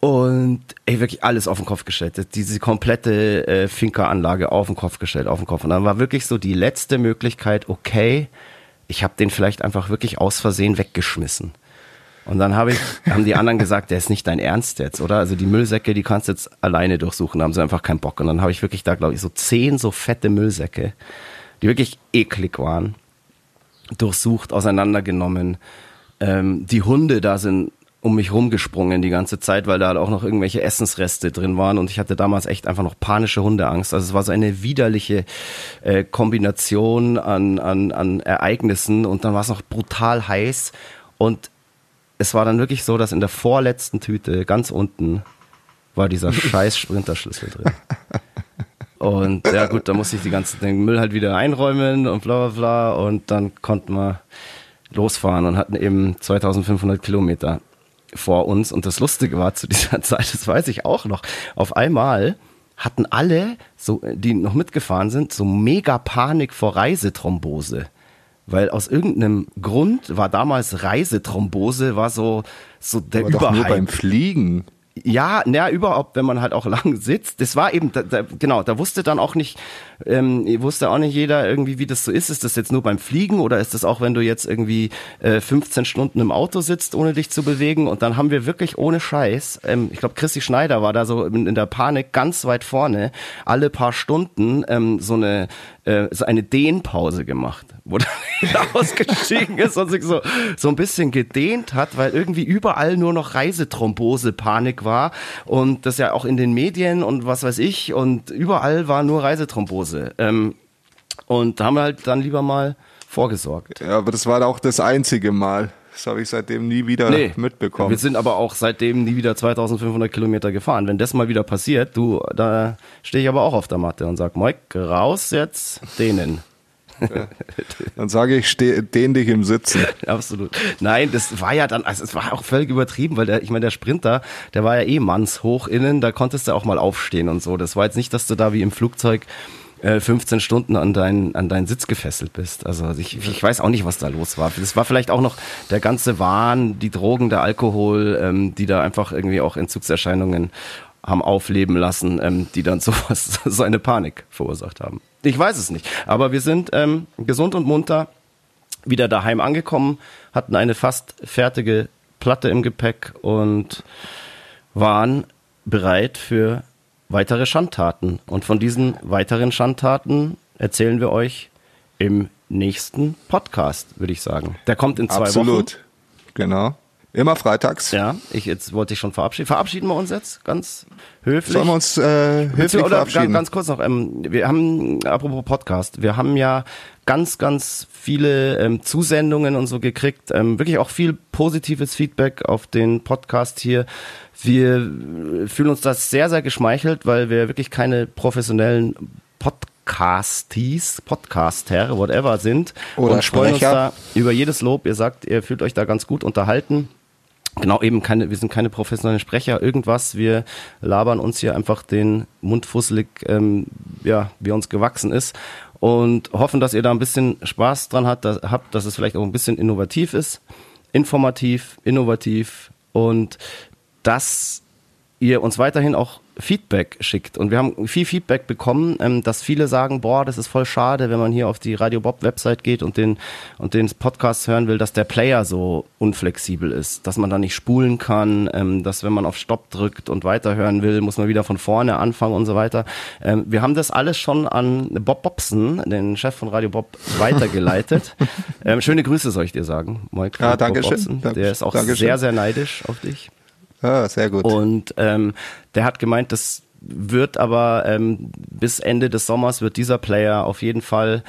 Und ey, wirklich alles auf den Kopf gestellt. Diese komplette äh, Finca-Anlage auf den Kopf gestellt, auf den Kopf. Und dann war wirklich so die letzte Möglichkeit, okay, ich habe den vielleicht einfach wirklich aus Versehen weggeschmissen. Und dann habe ich, haben die anderen gesagt, der ist nicht dein Ernst jetzt, oder? Also die Müllsäcke, die kannst du jetzt alleine durchsuchen, da haben sie einfach keinen Bock. Und dann habe ich wirklich da, glaube ich, so zehn so fette Müllsäcke, die wirklich eklig waren. durchsucht, auseinandergenommen. Ähm, die Hunde da sind um mich rumgesprungen die ganze Zeit, weil da halt auch noch irgendwelche Essensreste drin waren. Und ich hatte damals echt einfach noch panische Hundeangst. Also es war so eine widerliche äh, Kombination an, an, an Ereignissen. Und dann war es noch brutal heiß. Und es war dann wirklich so, dass in der vorletzten Tüte ganz unten war dieser scheiß Sprinterschlüssel drin. Und ja gut, da musste ich die ganze, den Müll halt wieder einräumen und bla bla bla. Und dann konnten wir losfahren und hatten eben 2500 Kilometer vor uns. Und das Lustige war zu dieser Zeit, das weiß ich auch noch, auf einmal hatten alle, so, die noch mitgefahren sind, so mega Panik vor Reisethrombose. Weil aus irgendeinem Grund war damals Reisethrombose, war so, so der Aber doch nur beim Fliegen. Ja, naja, überhaupt, wenn man halt auch lang sitzt. Das war eben, da, da, genau, da wusste dann auch nicht, ähm, wusste auch nicht jeder irgendwie, wie das so ist. Ist das jetzt nur beim Fliegen oder ist das auch, wenn du jetzt irgendwie äh, 15 Stunden im Auto sitzt, ohne dich zu bewegen? Und dann haben wir wirklich ohne Scheiß, ähm, ich glaube, Christi Schneider war da so in, in, der Panik ganz weit vorne, alle paar Stunden ähm, so eine äh, so eine Dehnpause gemacht, wo er ausgestiegen ist und sich so, so ein bisschen gedehnt hat, weil irgendwie überall nur noch Reisethrombose-Panik war und das ja auch in den Medien und was weiß ich und überall war nur Reisethrombose. Ähm, und da haben wir halt dann lieber mal vorgesorgt. Ja, aber das war auch das einzige Mal. Das habe ich seitdem nie wieder nee, mitbekommen. Wir sind aber auch seitdem nie wieder 2500 Kilometer gefahren. Wenn das mal wieder passiert, du, da stehe ich aber auch auf der Matte und sag, Mike, raus jetzt, denen. Ja. Dann sage ich, steh, dehn dich im Sitzen. Absolut. Nein, das war ja dann, also es war auch völlig übertrieben, weil der, ich meine, der Sprinter, der war ja eh mannshoch innen, da konntest du auch mal aufstehen und so. Das war jetzt nicht, dass du da wie im Flugzeug 15 äh, Stunden an, dein, an deinen Sitz gefesselt bist. Also ich, ich weiß auch nicht, was da los war. Das war vielleicht auch noch der ganze Wahn, die Drogen, der Alkohol, ähm, die da einfach irgendwie auch Entzugserscheinungen haben aufleben lassen, ähm, die dann sowas, so eine Panik verursacht haben. Ich weiß es nicht. Aber wir sind ähm, gesund und munter wieder daheim angekommen, hatten eine fast fertige Platte im Gepäck und waren bereit für weitere Schandtaten. Und von diesen weiteren Schandtaten erzählen wir euch im nächsten Podcast, würde ich sagen. Der kommt in zwei Absolut. Wochen. Absolut. Genau. Immer freitags. Ja, ich jetzt wollte ich schon verabschieden. Verabschieden wir uns jetzt ganz höflich. Sollen wir uns äh, höflich oder verabschieden? Ganz, kurz noch. Ähm, wir haben apropos Podcast. Wir haben ja ganz, ganz viele ähm, Zusendungen und so gekriegt. Ähm, wirklich auch viel positives Feedback auf den Podcast hier. Wir fühlen uns das sehr, sehr geschmeichelt, weil wir wirklich keine professionellen Podcasties, Podcaster, whatever sind. Oder und freuen uns da über jedes Lob. Ihr sagt, ihr fühlt euch da ganz gut unterhalten. Genau, eben keine, wir sind keine professionellen Sprecher, irgendwas. Wir labern uns hier einfach den Mund fusselig, ähm, ja, wie uns gewachsen ist und hoffen, dass ihr da ein bisschen Spaß dran habt, dass, habt, dass es vielleicht auch ein bisschen innovativ ist, informativ, innovativ und dass ihr uns weiterhin auch Feedback schickt. Und wir haben viel Feedback bekommen, ähm, dass viele sagen, boah, das ist voll schade, wenn man hier auf die Radio Bob Website geht und den, und den Podcast hören will, dass der Player so unflexibel ist, dass man da nicht spulen kann, ähm, dass wenn man auf Stopp drückt und weiterhören will, muss man wieder von vorne anfangen und so weiter. Ähm, wir haben das alles schon an Bob Bobson, den Chef von Radio Bob, weitergeleitet. schöne Grüße soll ich dir sagen, Mike. Ja, danke schön. Der ist auch Dankeschön. sehr, sehr neidisch auf dich. Ah, sehr gut. Und ähm, der hat gemeint, das wird aber ähm, bis Ende des Sommers wird dieser Player auf jeden Fall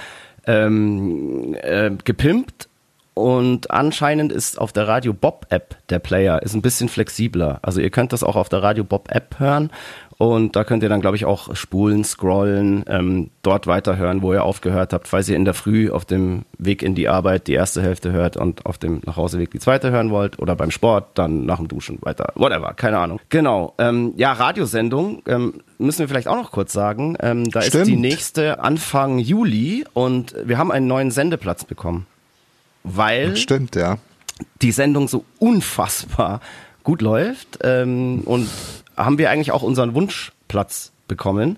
ähm, äh, gepimpt und anscheinend ist auf der Radio Bob App der Player ist ein bisschen flexibler. Also ihr könnt das auch auf der Radio Bob App hören und da könnt ihr dann, glaube ich, auch spulen, scrollen, ähm, dort weiterhören, wo ihr aufgehört habt, falls ihr in der Früh auf dem Weg in die Arbeit die erste Hälfte hört und auf dem Nachhauseweg die zweite hören wollt oder beim Sport dann nach dem Duschen weiter, whatever, keine Ahnung. Genau, ähm, ja, Radiosendung ähm, müssen wir vielleicht auch noch kurz sagen. Ähm, da Stimmt. ist die nächste Anfang Juli und wir haben einen neuen Sendeplatz bekommen, weil Stimmt, ja. die Sendung so unfassbar gut läuft ähm, und haben wir eigentlich auch unseren Wunschplatz bekommen.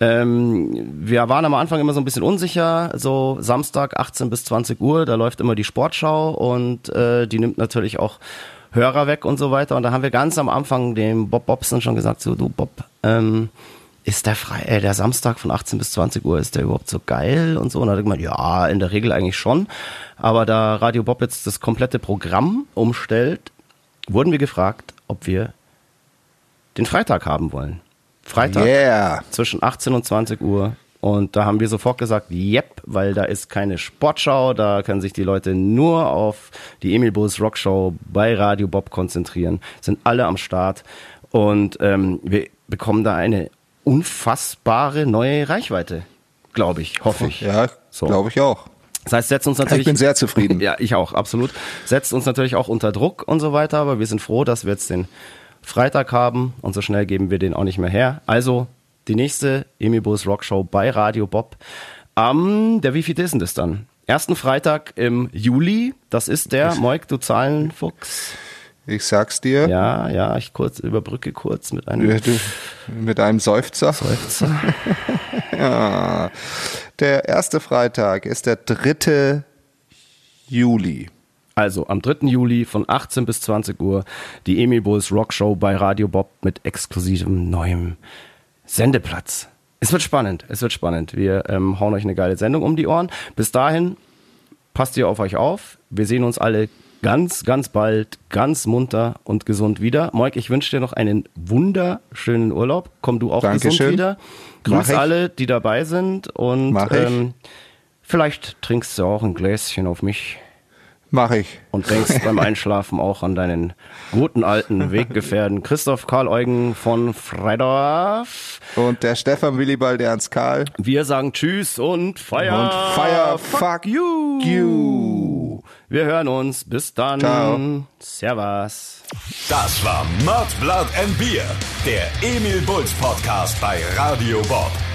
Ähm, wir waren am Anfang immer so ein bisschen unsicher, so Samstag 18 bis 20 Uhr, da läuft immer die Sportschau und äh, die nimmt natürlich auch Hörer weg und so weiter. Und da haben wir ganz am Anfang dem Bob Bobson schon gesagt, so du Bob, ähm, ist der frei, äh, der Samstag von 18 bis 20 Uhr, ist der überhaupt so geil und so? Und da hat er gemeint, ja, in der Regel eigentlich schon. Aber da Radio Bob jetzt das komplette Programm umstellt, wurden wir gefragt, ob wir den Freitag haben wollen. Freitag Yeah. zwischen 18 und 20 Uhr. Und da haben wir sofort gesagt, yep, weil da ist keine Sportschau, da können sich die Leute nur auf die Emil Bulls Rockshow bei Radio Bob konzentrieren, sind alle am Start und ähm, wir bekommen da eine unfassbare neue Reichweite, glaube ich, hoffe ich. Ja, So. glaube ich auch. Das heißt, setzt uns natürlich. Ich bin sehr zufrieden. Ja, ich auch, absolut. Setzt uns natürlich auch unter Druck und so weiter, aber wir sind froh, dass wir jetzt den Freitag haben und so schnell geben wir den auch nicht mehr her. Also die nächste Emil Bulls Rockshow bei Radio Bob. Am, der wie viel ist denn das dann? Ersten Freitag im Juli, das ist der, Moik, du Zahlenfuchs. Ich sag's dir. Ja, ja, ich kurz überbrücke kurz mit einem Du- Mit einem Seufzer. Seufzer. Ja. Der erste Freitag ist der 3. Juli. Also am 3. Juli von 18 bis 20 Uhr die Emil Bulls Rockshow bei Radio Bob mit exklusivem neuem Sendeplatz. Es wird spannend, es wird spannend. Wir ähm, hauen euch eine geile Sendung um die Ohren. Bis dahin passt ihr auf euch auf. Wir sehen uns alle ganz, ganz bald, ganz munter und gesund wieder. Moik, ich wünsche dir noch einen wunderschönen Urlaub. Komm du auch Dankeschön. gesund wieder. Grüß alle, die dabei sind und ähm, vielleicht trinkst du auch ein Gläschen auf mich Mach ich. und denkst beim Einschlafen auch an deinen guten alten Weggefährten Christoph Karl Eugen von Freidorf. Und der Stefan Willibald Ernst Karl. Wir sagen Tschüss und Feier. Und Fire fuck you. you. Wir hören uns. Bis dann. Ciao. Servus. Das war Mud, Blood and Beer, der Emil Bulls Podcast bei Radio Bob.